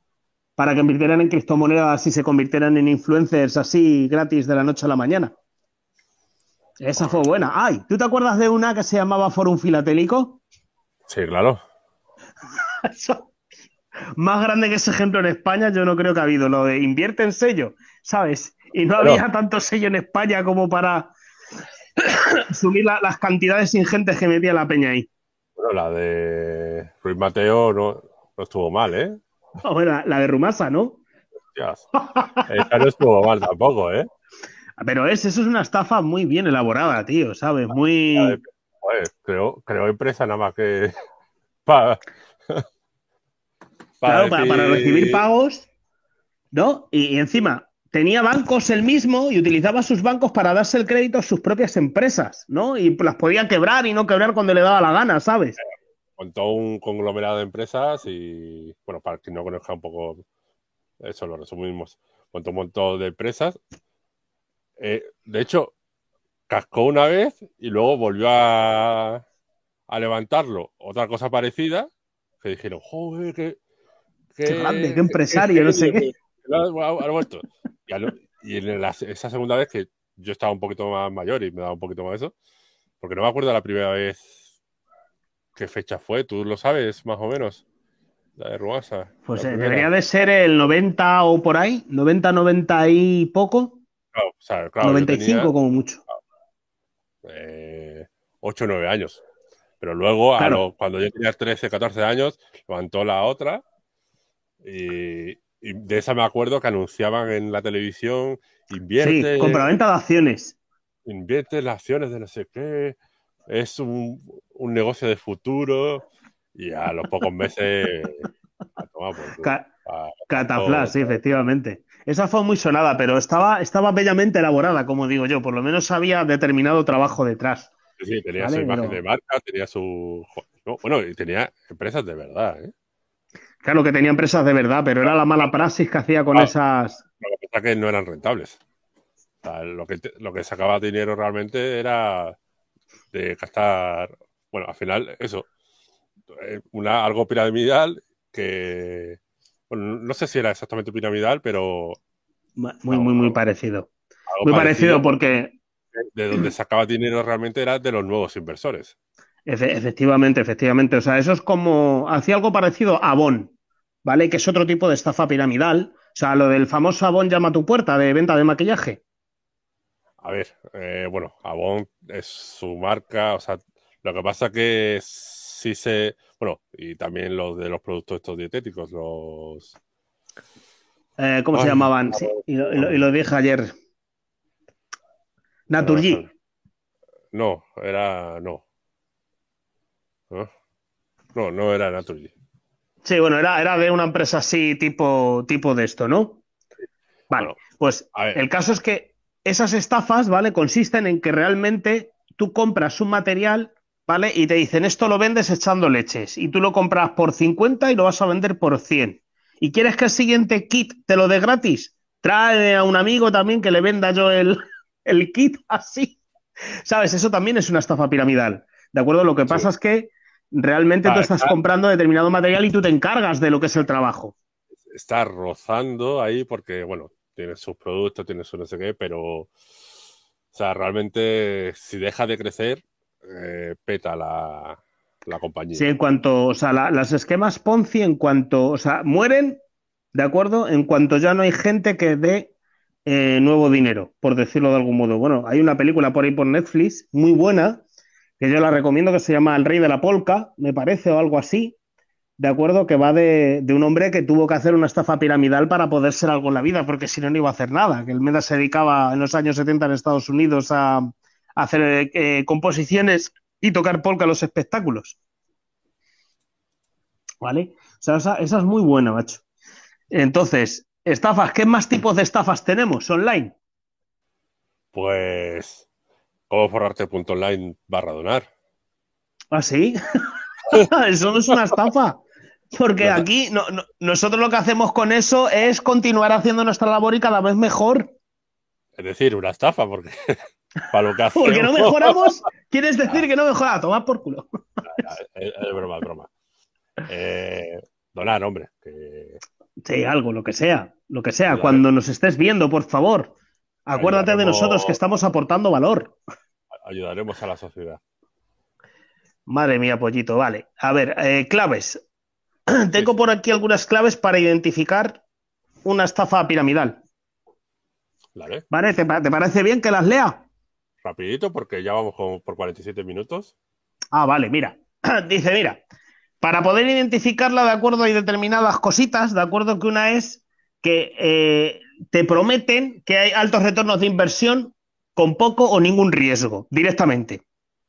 para que invirtieran en criptomonedas y se convirtieran en influencers así gratis de la noche a la mañana. Esa fue buena. Ay, ¿tú te acuerdas de una que se llamaba Forum Filatélico? Sí, claro. Más grande que ese ejemplo en España, yo no creo que ha habido. Lo de invierte en sello, ¿sabes? Y no había tanto sello en España como para subir las cantidades ingentes que metía la peña ahí. Bueno, la de Ruiz Mateo no, estuvo mal, ¿eh? la de Rumasa, ¿no? Esa no estuvo mal tampoco, ¿eh? Pero es, eso es una estafa muy bien elaborada, tío, ¿sabes? Muy. creo, creo empresa nada más que. para, claro, para, recibir pagos, ¿no? y, encima, tenía bancos el mismo y utilizaba sus bancos para darse el crédito a sus propias empresas, ¿no? Y las podía quebrar y no quebrar cuando le daba la gana, ¿sabes? Montó un conglomerado de empresas y, bueno, para quien no conozca un poco, eso lo resumimos, montó un montón de empresas. Eh, de hecho, cascó una vez y luego volvió a, levantarlo. Otra cosa parecida, que dijeron, joder, qué... Qué, grande, qué empresario, no sé qué. Ha vuelto. Y, en esa segunda vez que yo estaba un poquito más mayor y me daba un poquito más eso, porque no me acuerdo la primera vez qué fecha fue, tú lo sabes más o menos, la de Ruasa. Pues eh, debería de ser el 90 o por ahí, 90, 90 y poco. Claro, o sea, claro, 95 como mucho. Eh, 8 o 9 años. Pero luego, cuando yo tenía 13, 14 años, levantó la otra y, y de esa me acuerdo que anunciaban en la televisión, invierte... Sí, compraventa de acciones. Invierte en las acciones de no sé qué, es un, negocio de futuro y a los pocos meses... Cataflash, sí, efectivamente. Esa fue muy sonada, pero estaba, estaba bellamente elaborada, como digo yo. Por lo menos había determinado trabajo detrás. Sí, tenía su imagen de marca, tenía su... bueno, y tenía empresas de verdad, ¿eh? Claro que tenía empresas de verdad, pero era la mala praxis que hacía con esas. Lo que pasa es que no eran rentables. lo, que lo que sacaba dinero realmente era de gastar. Bueno, al final, eso. Eh, una, algo piramidal que. Bueno, no sé si era exactamente piramidal, pero. Muy, muy, muy parecido. Muy parecido, porque. De donde sacaba dinero realmente era de los nuevos inversores. efectivamente, efectivamente. O sea, eso es como. Hacía algo parecido a Bon. ¿Vale? Que es otro tipo de estafa piramidal. O sea, lo del famoso Avon llama a tu puerta de venta de maquillaje. a ver, eh, bueno, Avon es su marca, o sea, lo que pasa que sí se, bueno, y también los de los productos estos dietéticos, los... Eh, ¿Cómo se llamaban? Sí, y, lo, dije ayer. Naturgy. No, era, no. No, no era Naturgy. Sí, bueno, era, era de una empresa así, tipo, tipo de esto, ¿no? Vale, pues el caso es que esas estafas, ¿vale? Consisten en que realmente tú compras un material, ¿vale? Y te dicen, esto lo vendes echando leches. Y tú lo compras por 50 y lo vas a vender por 100. ¿Y quieres que el siguiente kit te lo dé gratis? Trae a un amigo también que le venda yo el, el kit así. ¿Sabes? Eso también es una estafa piramidal. ¿De acuerdo? Lo que pasa es que realmente tú estás comprando determinado material y tú te encargas de lo que es el trabajo. Está rozando ahí porque, bueno, tiene sus productos, tiene su no sé qué, pero, o sea, realmente si deja de crecer, eh, peta la, compañía. Sí, en cuanto, o sea, las esquemas Ponzi, en cuanto, o sea, mueren, ¿de acuerdo? En cuanto ya no hay gente que dé eh, nuevo dinero, por decirlo de algún modo. Bueno, hay una película por ahí por Netflix, muy buena, que yo la recomiendo, que se llama El Rey de la Polca, me parece, o algo así, de acuerdo, que va de, un hombre que tuvo que hacer una estafa piramidal para poder ser algo en la vida, porque si no, no iba a hacer nada. Que el Meda se dedicaba en los años 70 en Estados Unidos a, hacer eh, composiciones y tocar polka en los espectáculos. ¿Vale? O sea, esa, esa, es muy buena, macho. Entonces, estafas, ¿qué más tipos de estafas tenemos online? Pues, ¿cómo forrarte.online barra donar? ¿Ah, sí? Eso no es una estafa. Porque aquí nosotros lo que hacemos con eso es continuar haciendo nuestra labor y cada vez mejor. Es decir, una estafa, porque para lo que hacemos... Porque no mejoramos, quieres decir que no mejora, toma por culo. Es, broma, es broma. Eh, donar, hombre. Sí, algo, lo que sea, lo que sea. Cuando nos estés viendo, por favor, acuérdate de nosotros que estamos aportando valor. Ayudaremos a la sociedad. Madre mía, pollito, vale. A ver, eh, claves. Tengo por aquí algunas claves para identificar una estafa piramidal. Vale. ¿Vale? ¿Te, parece bien que las lea? Rapidito, porque ya vamos por 47 minutos. Ah, vale, mira. Dice, mira, para poder identificarla de acuerdo hay determinadas cositas, de acuerdo que una es que eh, te prometen que hay altos retornos de inversión con poco o ningún riesgo, directamente.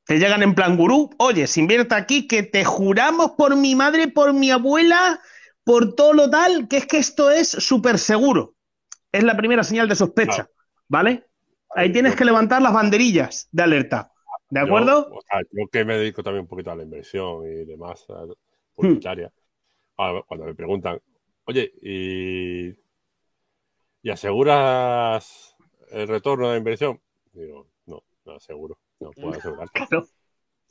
Te llegan en plan gurú, oye, se invierte aquí, que te juramos por mi madre, por mi abuela, por todo lo tal, que es que esto es súper seguro. Es la primera señal de sospecha, ¿vale? Ahí tienes que levantar las banderillas de alerta. ¿De acuerdo? Yo, o sea, yo que me dedico también un poquito a la inversión y demás, publicitaria, hmm. cuando me preguntan, oye, ¿y, ¿y aseguras el retorno de la inversión? Digo, no, no aseguro. No puedo asegurar.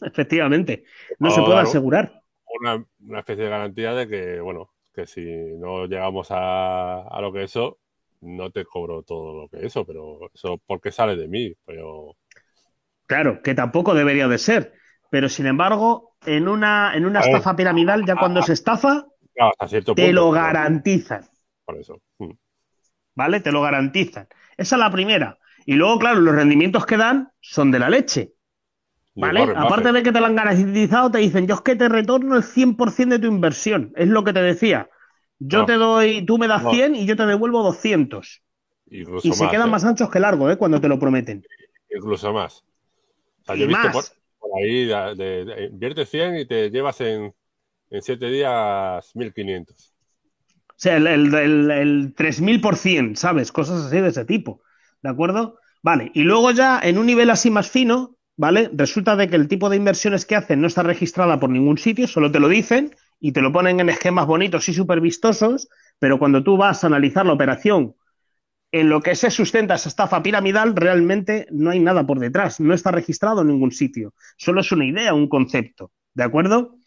efectivamente. No se puede asegurar. Una, especie de garantía de que, bueno, que si no llegamos a, lo que eso, no te cobro todo lo que eso, pero eso porque sale de mí. Pero... Claro, que tampoco debería de ser. Pero sin embargo, en una, en una estafa piramidal, ya cuando se estafa, te lo garantizan. Por eso. Mm. ¿Vale? Te lo garantizan. Esa es la primera. Y luego, claro, los rendimientos que dan son de la leche. ¿Vale? Aparte de que te lo han garantizado, te dicen, yo es que te retorno el 100% de tu inversión. Es lo que te decía. Yo te doy, tú me das 100 y yo te devuelvo 200. y se quedan ¿eh? más anchos que largos, ¿eh? Cuando te lo prometen. Incluso más. O sea, yo he visto por, ahí, de, invierte 100 y te llevas en, en 7 días 1500. O sea, el, el, el, el 3000%, ¿sabes? Cosas así de ese tipo. ¿De acuerdo? Vale, y luego ya en un nivel así más fino, ¿vale? Resulta de que el tipo de inversiones que hacen no está registrada por ningún sitio, solo te lo dicen y te lo ponen en esquemas bonitos y súper vistosos, pero cuando tú vas a analizar la operación en lo que se sustenta esa estafa piramidal, realmente no hay nada por detrás, no está registrado en ningún sitio, solo es una idea, un concepto, ¿de acuerdo?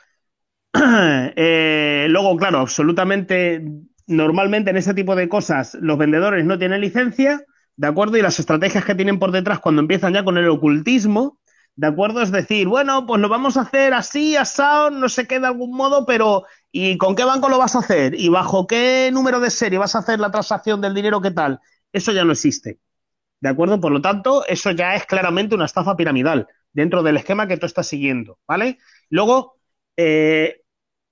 Eh, luego, claro, absolutamente, normalmente en ese tipo de cosas los vendedores no tienen licencia, ¿de acuerdo? Y las estrategias que tienen por detrás cuando empiezan ya con el ocultismo, ¿de acuerdo? Es decir, bueno, pues lo vamos a hacer así, asado, no sé qué de algún modo, pero ¿y con qué banco lo vas a hacer? ¿Y bajo qué número de serie vas a hacer la transacción del dinero? ¿Qué tal? Eso ya no existe. ¿De acuerdo? Por lo tanto, eso ya es claramente una estafa piramidal dentro del esquema que tú estás siguiendo, ¿vale? Luego, eh,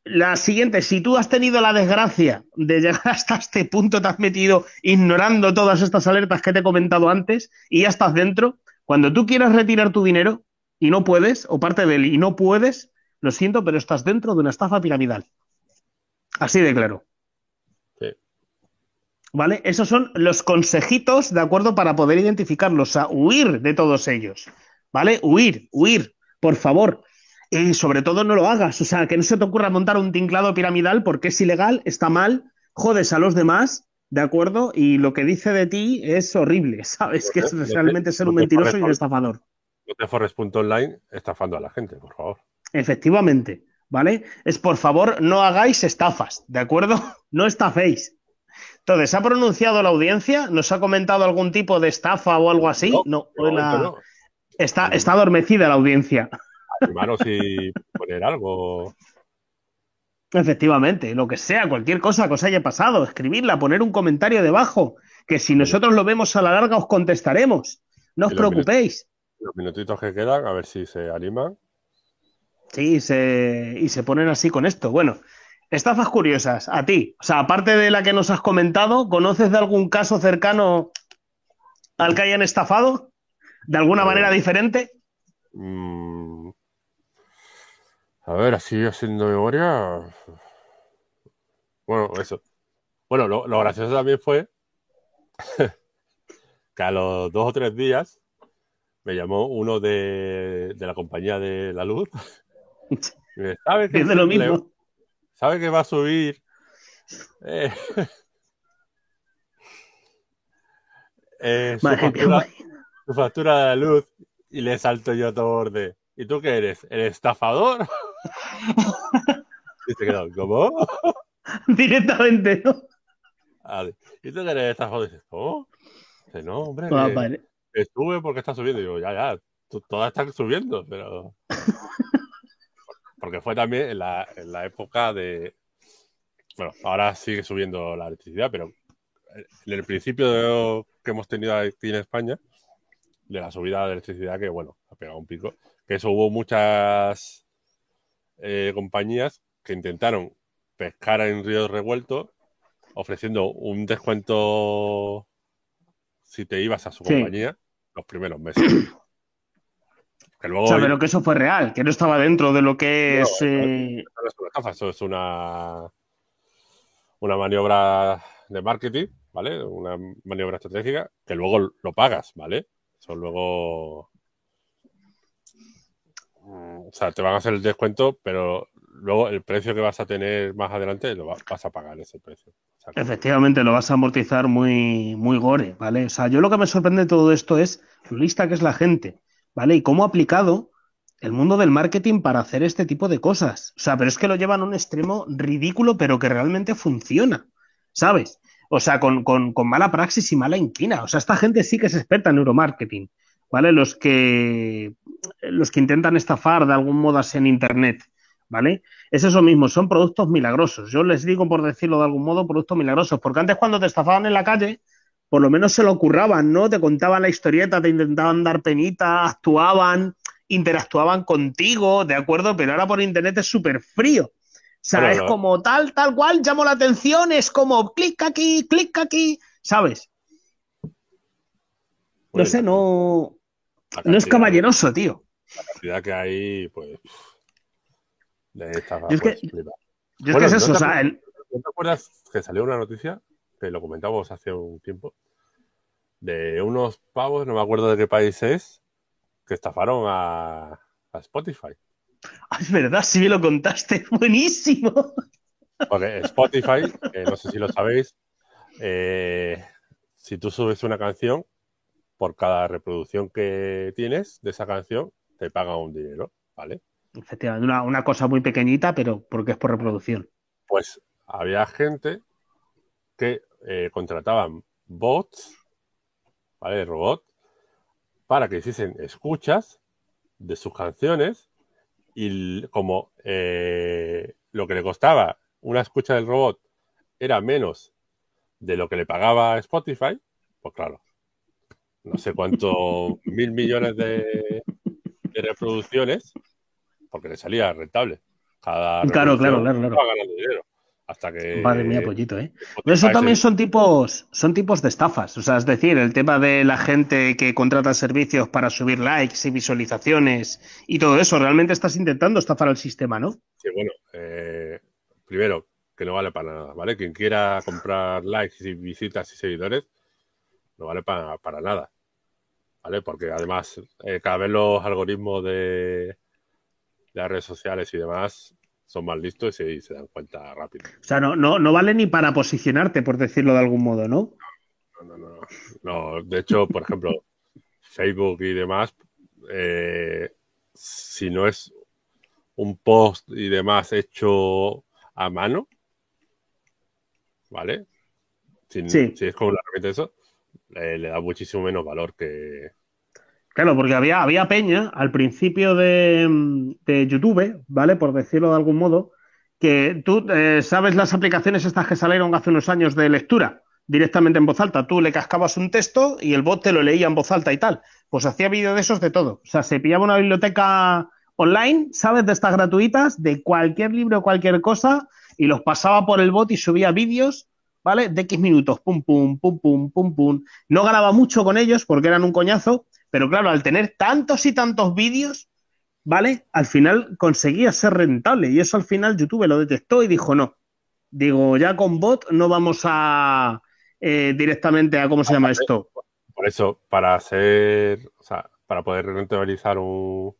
la siguiente, si tú has tenido la desgracia de llegar hasta este punto, te has metido ignorando todas estas alertas que te he comentado antes y ya estás dentro, cuando tú quieras retirar tu dinero y no puedes, o parte de él y no puedes, lo siento, pero estás dentro de una estafa piramidal. Así de claro. Sí. ¿Vale? Esos son los consejitos, ¿de acuerdo? Para poder identificarlos, o sea, huir de todos ellos. ¿Vale? Huir, huir, por favor. Y sobre todo no lo hagas, o sea, que no se te ocurra montar un tinclado piramidal porque es ilegal, está mal, jodes a los demás, ¿de acuerdo? Y lo que dice de ti es horrible, ¿sabes? Que es realmente ser un mentiroso y un estafador. Forest.online estafando a la gente, por favor. Efectivamente, ¿vale? Es por favor, no hagáis estafas, ¿de acuerdo? No estaféis. Entonces, ¿ha pronunciado la audiencia? ¿Nos ha comentado algún tipo de estafa o algo así? No, la... está, está adormecida la audiencia. Hermano, si poner algo. Efectivamente, lo que sea, cualquier cosa que os haya pasado, escribirla, poner un comentario debajo, que si nosotros lo vemos a la larga os contestaremos. No os preocupéis. los minutitos que quedan, a ver si se animan. Sí, se, y se ponen así con esto. Bueno, estafas curiosas, a ti. O sea, aparte de la que nos has comentado, ¿conoces de algún caso cercano al que hayan estafado? ¿De alguna eh, manera diferente? Mmm a ver, así haciendo memoria. Bueno, eso. Bueno, lo, gracioso también fue que a los dos o tres días me llamó uno de, la compañía de la luz. ¿sabe que, lo mismo. ¿Sabe que va a subir? Eh, eh, su, factura, su, factura, de la luz y le salto yo todo borde. ¿Y tú qué eres? ¿El estafador? Y se quedó, ¿cómo? Directamente, ¿no? ¿Y tú eres? Y dices, ¿cómo? Dice, no, hombre, ah, vale. sube porque está subiendo. Y yo, ya, ya, todas están subiendo, pero... porque fue también en la, en la época de... Bueno, ahora sigue subiendo la electricidad, pero en el principio de, que hemos tenido aquí en España, de la subida de electricidad, que bueno, ha pegado un pico que eso hubo muchas eh, compañías que intentaron pescar en ríos revueltos ofreciendo un descuento si te ibas a su compañía los primeros meses. Que luego, o sea, pero que eso fue real, que no estaba dentro de lo que es. Eh, eso es una, una maniobra de marketing, ¿vale? Una maniobra estratégica que luego lo pagas, ¿vale? Eso luego o sea, te van a hacer el descuento, pero luego el precio que vas a tener más adelante lo vas a pagar ese precio. Efectivamente, lo vas a amortizar muy, muy gore, ¿vale? O sea, yo lo que me sorprende de todo esto es lo lista que es la gente, ¿vale? Y cómo ha aplicado el mundo del marketing para hacer este tipo de cosas. O sea, pero es que lo llevan a un extremo ridículo, pero que realmente funciona, ¿sabes? O sea, con, con, con mala praxis y mala inquina. O sea, esta gente sí que es experta en neuromarketing. ¿Vale? Los que, los que intentan estafar de algún modo así en Internet, ¿vale? Es eso mismo, son productos milagrosos. Yo les digo, por decirlo de algún modo, productos milagrosos, porque antes cuando te estafaban en la calle, por lo menos se lo curraban, ¿no? Te contaban la historieta, te intentaban dar penita, actuaban, interactuaban contigo, ¿de acuerdo? Pero ahora por Internet es súper frío. O sea, es como tal, tal cual, llamo la atención, es como clic aquí, clic aquí, ¿sabes? No sé, no, no es caballeroso, tío. La cantidad que hay, pues. De esta, yo es que, pues, yo es, que es eso, ¿no te, o sea, el... ¿no te acuerdas que salió una noticia, que lo comentamos hace un tiempo, de unos pavos, no me acuerdo de qué país es, que estafaron a, a Spotify? Ah, es verdad, sí me lo contaste, buenísimo. Porque Spotify, eh, no sé si lo sabéis, eh, si tú subes una canción, por cada reproducción que tienes de esa canción, te paga un dinero, ¿vale? Efectivamente, una, una cosa muy pequeñita, pero porque es por reproducción. Pues había gente que eh, contrataban bots, ¿vale? Robot, para que hiciesen escuchas de sus canciones y como eh, lo que le costaba una escucha del robot era menos de lo que le pagaba Spotify, pues claro, no sé cuántos mil millones de, reproducciones, porque le salía rentable. Cada claro, claro, claro, claro. dinero. Hasta que. Madre mía, pollito, ¿eh? Pero eso también son tipos, son tipos de estafas. O sea, es decir, el tema de la gente que contrata servicios para subir likes y visualizaciones y todo eso, realmente estás intentando estafar al sistema, ¿no? Sí, bueno, eh, primero, que no vale para nada, ¿vale? Quien quiera comprar likes y visitas y seguidores, no vale para, para nada, ¿vale? Porque además, eh, cada vez los algoritmos de, de las redes sociales y demás son más listos y se dan cuenta rápido. O sea, no, no, no vale ni para posicionarte, por decirlo de algún modo, ¿no? No, no, no. no. de hecho, por ejemplo, Facebook y demás, eh, si no es un post y demás hecho a mano, ¿vale? Si, sí. si es como la herramienta eso, le da muchísimo menos valor que, Claro, porque había, había peña al principio de, YouTube, ¿vale? Por decirlo de algún modo, que tú eh, sabes las aplicaciones estas que salieron hace unos años de lectura directamente en voz alta. Tú le cascabas un texto y el bot te lo leía en voz alta y tal. Pues hacía vídeo de esos de todo. O sea, se pillaba una biblioteca online, ¿sabes? De estas gratuitas, de cualquier libro cualquier cosa, y los pasaba por el bot y subía vídeos, ¿vale? De X minutos, pum, pum, pum, pum, pum, pum. No ganaba mucho con ellos porque eran un coñazo, pero claro, al tener tantos y tantos vídeos, ¿vale? Al final conseguía ser rentable y eso al final YouTube lo detectó y dijo no. Digo, ya con bot no vamos a eh, directamente a, ¿cómo se llama esto? Por eso, para hacer, o sea, para poder rentabilizar un,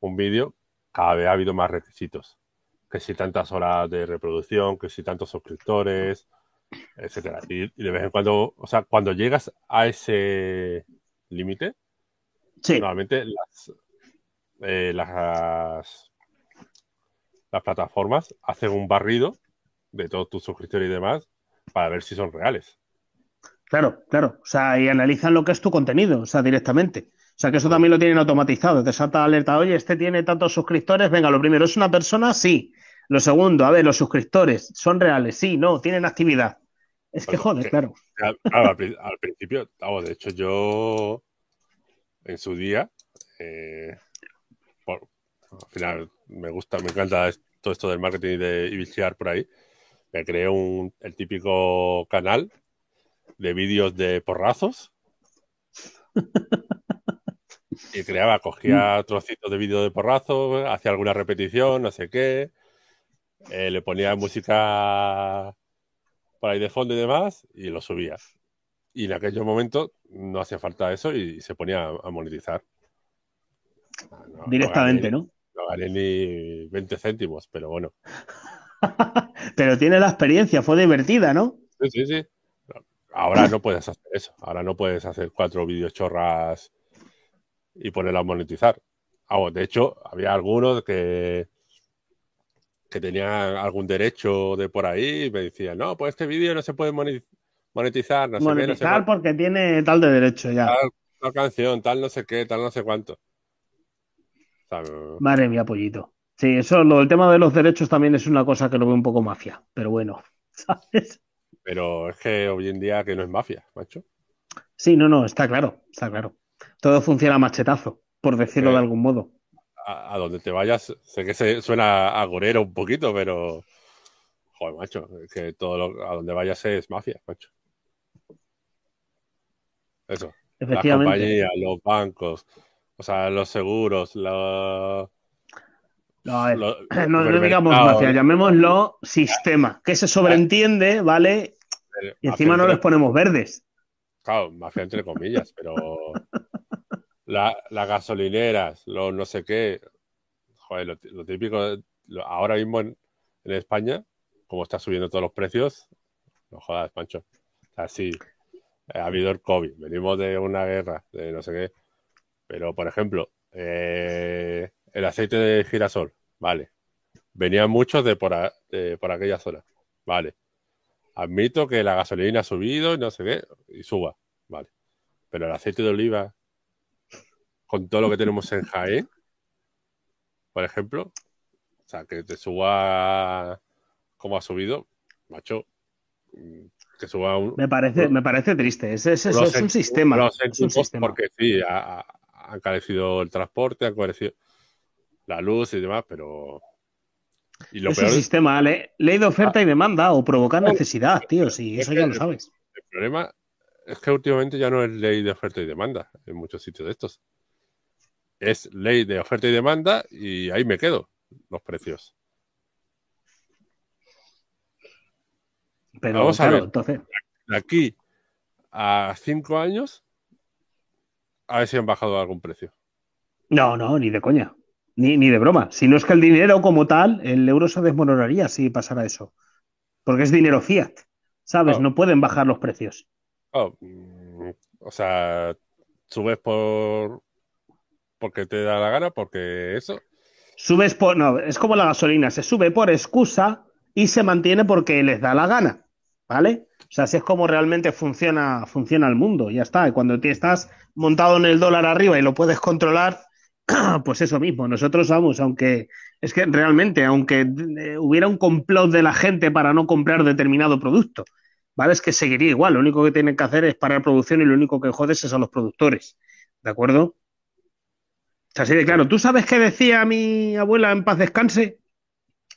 un vídeo, cada vez ha habido más requisitos. Que si tantas horas de reproducción, que si tantos suscriptores, etcétera. y de vez en cuando, o sea, cuando llegas a ese límite, Normalmente eh, las, las, plataformas hacen un barrido de todos tus suscriptores y demás para ver si son reales. Claro, claro. O sea, y analizan lo que es tu contenido, o sea, directamente. O sea, que eso también lo tienen automatizado. Te salta alerta, oye, este tiene tantos suscriptores. Venga, lo primero, ¿es una persona? Sí. Lo segundo, a ver, los suscriptores, ¿son reales? Sí, no, tienen actividad. Es que joder, claro. al, principio, de hecho, yo en su día. Eh, al final me gusta, me encanta todo esto del marketing y de y por ahí. Me creé un, el típico canal de vídeos de porrazos. y creaba, cogía trocitos de vídeo de porrazos, hacía alguna repetición, no sé qué. Eh, le ponía música por ahí de fondo y demás y lo subía. Y en aquellos momentos no hacía falta eso y se ponía a, monetizar. Directamente, ¿no? No gané ni 20 céntimos, pero bueno. pero tiene la experiencia, fue divertida, ¿no? Sí, sí, sí. Ahora no puedes hacer eso. Ahora no puedes hacer cuatro videochorras y ponerlo a monetizar. de hecho, había algunos que, que tenían algún derecho de por ahí y me decían, no, pues este vídeo no se puede monetizar monetizar, no monetizar porque tiene tal de derecho ya. Tal, canción, tal no sé qué, tal no sé cuánto. Madre mía, pollito. Sí, eso, lo del tema de los derechos también es una cosa que lo veo un poco mafia, pero bueno, ¿sabes? Pero es que hoy en día que no es mafia, macho. Sí, no, no, está claro, está claro. Todo funciona machetazo, por decirlo de algún modo. A, donde te vayas, sé que se suena agorero un poquito, pero joder, macho, que todo a donde vayas es mafia, macho. Eso. Las compañías, los bancos, o sea, los seguros, los... No, digamos mafia, llamémoslo sistema, que se sobreentiende, ¿vale? Y encima no les ponemos verdes. Claro, mafia entre comillas, pero las gasolineras, los no sé qué, joder, lo, típico, ahora mismo en, España, como está subiendo todos los precios, no jodas, Pancho. O sea, sí, ha habido el COVID, venimos de una guerra, de no sé qué. Pero, por ejemplo, eh, el aceite de girasol, vale. Venían muchos de por, de por aquella zona, vale. Admito que la gasolina ha subido y no sé qué, y suba, vale. Pero el aceite de oliva, con todo lo que tenemos en Jaén, por ejemplo, o sea, que te suba como ha subido, macho, que suba un... Me parece, me parece triste. Es, es, es, Los es un sistema. los Es un sistema. Porque sí, ha, ha- encarecido el transporte, ha encarecido la luz y demás, pero. Y lo es peor un sistema. le- ley de oferta y demanda o provocar necesidad, tío. Si es eso ya lo sabes. el problema es que últimamente ya no es ley de oferta y demanda en muchos sitios de estos. Es ley de oferta y demanda y ahí me quedo los precios. Pero Vamos a claro, ver. entonces. De aquí a cinco años, a ver si han bajado algún precio. No, no, ni de coña. Ni, ni de broma. Si no es que el dinero como tal, el euro se desmoronaría si pasara eso. Porque es dinero fiat. ¿Sabes? Oh. No pueden bajar los precios. Oh, mm, o sea, subes por porque te da la gana, porque eso. Subes por. No, es como la gasolina. Se sube por excusa y se mantiene porque les da la gana. ¿Vale? O sea, así es como realmente funciona, funciona el mundo. Ya está. Cuando te estás montado en el dólar arriba y lo puedes controlar, pues eso mismo. Nosotros vamos, aunque. Es que realmente, aunque eh, hubiera un complot de la gente para no comprar determinado producto, ¿vale? Es que seguiría igual. Lo único que tienen que hacer es parar producción y lo único que jodes es a los productores. ¿De acuerdo? Así de claro. ¿Tú sabes qué decía mi abuela en paz descanse?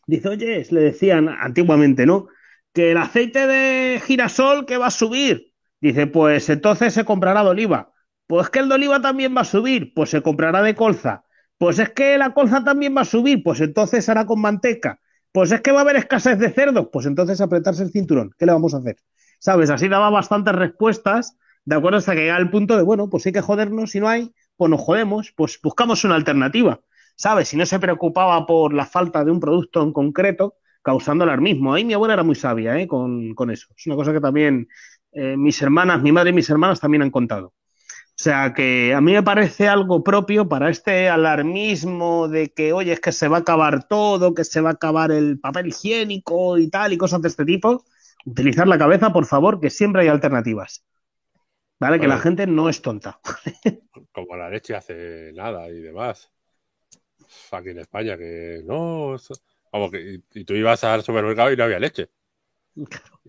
Dice, oye, le decían antiguamente, ¿no? Que el aceite de girasol que va a subir. Dice, pues entonces se comprará de oliva. Pues que el de oliva también va a subir. Pues se comprará de colza. Pues es que la colza también va a subir. Pues entonces hará con manteca. Pues es que va a haber escasez de cerdos. Pues entonces apretarse el cinturón. ¿Qué le vamos a hacer? ¿Sabes? Así daba bastantes respuestas, ¿de acuerdo? Hasta que llega el punto de, bueno, pues hay que jodernos. Si no hay, pues nos jodemos. Pues buscamos una alternativa. ¿Sabes? Si no se preocupaba por la falta de un producto en concreto, causando alarmismo. Ahí mi abuela era muy sabia ¿eh? con, con eso. Es una cosa que también eh, mis hermanas, mi madre y mis hermanas también han contado. O sea que a mí me parece algo propio para este alarmismo de que, oye, es que se va a acabar todo, que se va a acabar el papel higiénico y tal y cosas de este tipo. Utilizar la cabeza, por favor, que siempre hay alternativas. ¿Vale? Que la gente no es tonta. como la leche hace nada y demás. Aquí en España, que no. Vamos, que y, tú ibas al supermercado y no había leche. Y,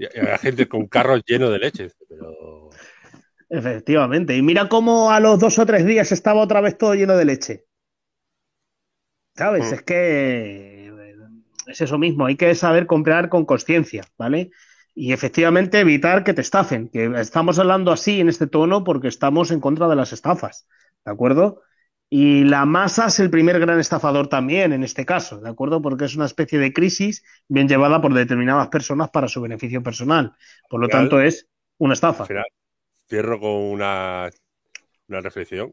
y había gente con carros llenos de leche. Pero. Efectivamente. Y mira cómo a los dos o tres días estaba otra vez todo lleno de leche. ¿Sabes? Mm. Es que es eso mismo. Hay que saber comprar con conciencia, ¿vale? Y efectivamente evitar que te estafen. Que estamos hablando así en este tono porque estamos en contra de las estafas, ¿de acuerdo? Y la masa es el primer gran estafador también en este caso, ¿de acuerdo? Porque es una especie de crisis bien llevada por determinadas personas para su beneficio personal. Por lo final- tanto, es una estafa. Al final, cierro con una, una reflexión.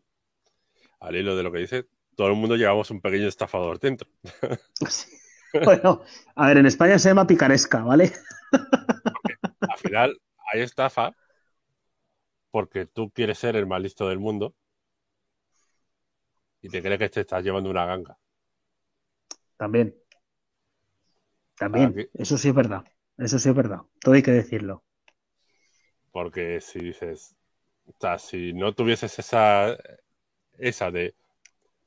Al hilo de lo que dices, todo el mundo llevamos un pequeño estafador dentro. Sí. Bueno, a ver, en España se llama picaresca, ¿vale? Al final, hay estafa porque tú quieres ser el más listo del mundo y te crees que te estás llevando una ganga. También. También. Aquí. Eso sí es verdad. Eso sí es verdad. Todo hay que decirlo. Porque si dices, o sea, si no tuvieses esa, esa de,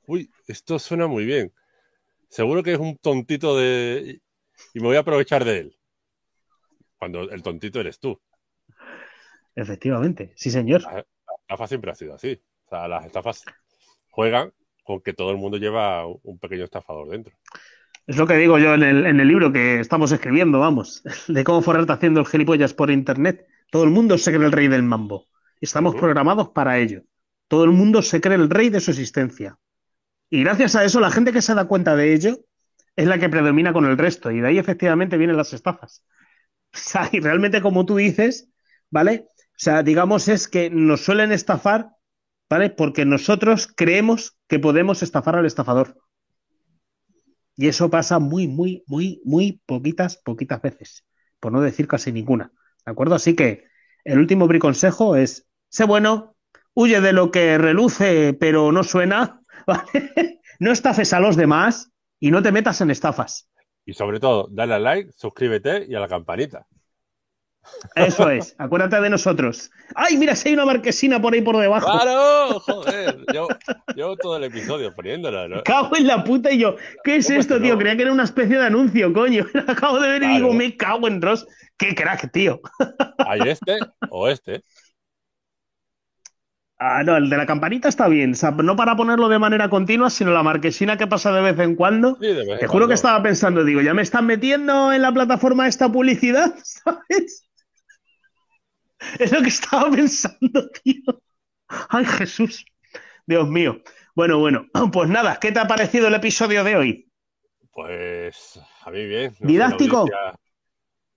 uy, esto suena muy bien, seguro que es un tontito de, y me voy a aprovechar de él. Cuando el tontito eres tú. Efectivamente. Sí, señor. La estafa siempre ha sido así. O sea, las estafas juegan con que todo el mundo lleva un pequeño estafador dentro. Es lo que digo yo en el, en el libro que estamos escribiendo, vamos, de cómo forrarte haciendo el gilipollas por internet. Todo el mundo se cree el rey del mambo. Estamos programados para ello. Todo el mundo se cree el rey de su existencia. Y gracias a eso, la gente que se da cuenta de ello es la que predomina con el resto. Y de ahí efectivamente vienen las estafas. O sea, y realmente, como tú dices, ¿vale? O sea, digamos, es que nos suelen estafar, ¿vale? Porque nosotros creemos que podemos estafar al estafador. Y eso pasa muy, muy, muy, muy poquitas, poquitas veces. Por no decir casi ninguna. ¿De acuerdo? Así que el último briconsejo es, sé bueno, huye de lo que reluce pero no suena, ¿vale? No estafes a los demás y no te metas en estafas. Y sobre todo, dale al like, suscríbete y a la campanita. Eso es, acuérdate de nosotros. ¡Ay, mira, si hay una marquesina por ahí por debajo! ¡Claro! Joder, yo, yo todo el episodio poniéndola, ¿no? Cago en la puta y yo, ¿qué es ¿Cómo esto, tío? no? Creía que era una especie de anuncio, coño. Acabo de ver y digo, me cago en Ross. ¡Qué crack, tío! Hay este o este. Ah, no, el de la campanita está bien. O sea, no para ponerlo de manera continua, sino la marquesina que pasa de vez en cuando. Sí, vez Te juro cuando. que estaba pensando, digo, ya me están metiendo en la plataforma esta publicidad, ¿sabes? Es lo que estaba pensando, tío. Ay, Jesús. Dios mío. Bueno, bueno. Pues nada, ¿qué te ha parecido el episodio de hoy? Pues a mí bien. no ¿Didáctico?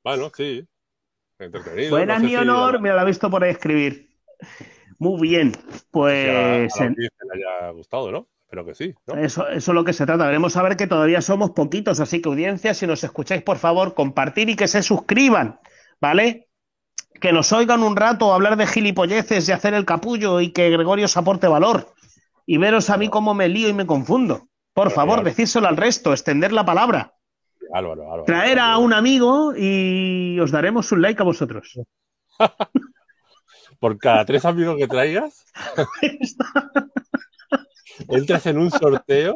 Bueno, sí. Entretenido. Buenas, no sé mi si honor. la- Mira, lo he visto por ahí escribir. Muy bien. a a Pues audiencia le haya gustado, ¿no? Espero que sí, ¿no? Eso, eso es lo que se trata. Veremos a ver que todavía somos poquitos, así que audiencia, si nos escucháis, por favor, compartir y que se suscriban, ¿vale? Que nos oigan un rato hablar de gilipolleces y hacer el capullo y que Gregorio os aporte valor. Y veros a mí cómo me lío y me confundo. Por Pero favor, decírselo al resto, extender la palabra. Álvaro, Álvaro. Traer a un amigo y os daremos un like a vosotros. Por cada tres amigos que traigas, entras en un sorteo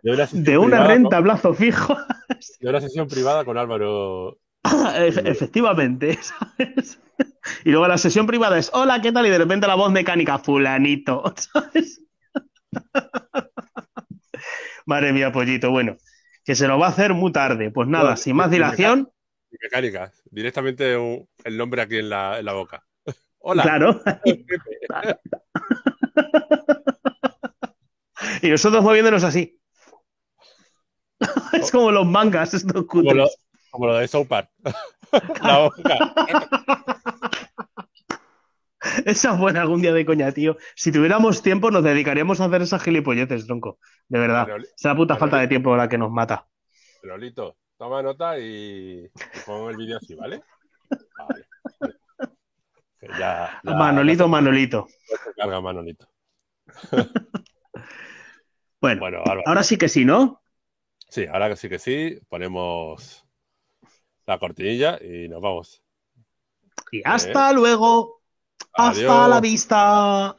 de una De renta a con- plazo fijo. de una sesión privada con Álvaro. Efe- Efectivamente, ¿sabes? Y luego la sesión privada es, hola, ¿qué tal? Y de repente la voz mecánica, fulanito, ¿sabes? Madre mía, pollito, bueno, que se lo va a hacer muy tarde. Pues nada, Bueno, sin más dilación, Mecánicas. Directamente un- el nombre aquí en la, en la boca. Hola. claro. Y nosotros moviéndonos así. Es como los mangas, estos Como lo, como lo de South Park. la boca. Esa es buena algún día de coña, tío. Si tuviéramos tiempo, nos dedicaríamos a hacer esas gilipolleces, tronco. De verdad. Pero- Es la puta pero- falta de tiempo la que nos mata. Lolito, toma nota y, y pon el vídeo así, ¿vale? Vale. Que ya, ya- Manolito, Manolito. ya se carga Manolito. Bueno, ahora sí que sí, ¿no? Sí, ahora que sí que sí, ponemos la cortinilla y nos vamos. Y hasta luego. Hasta la vista.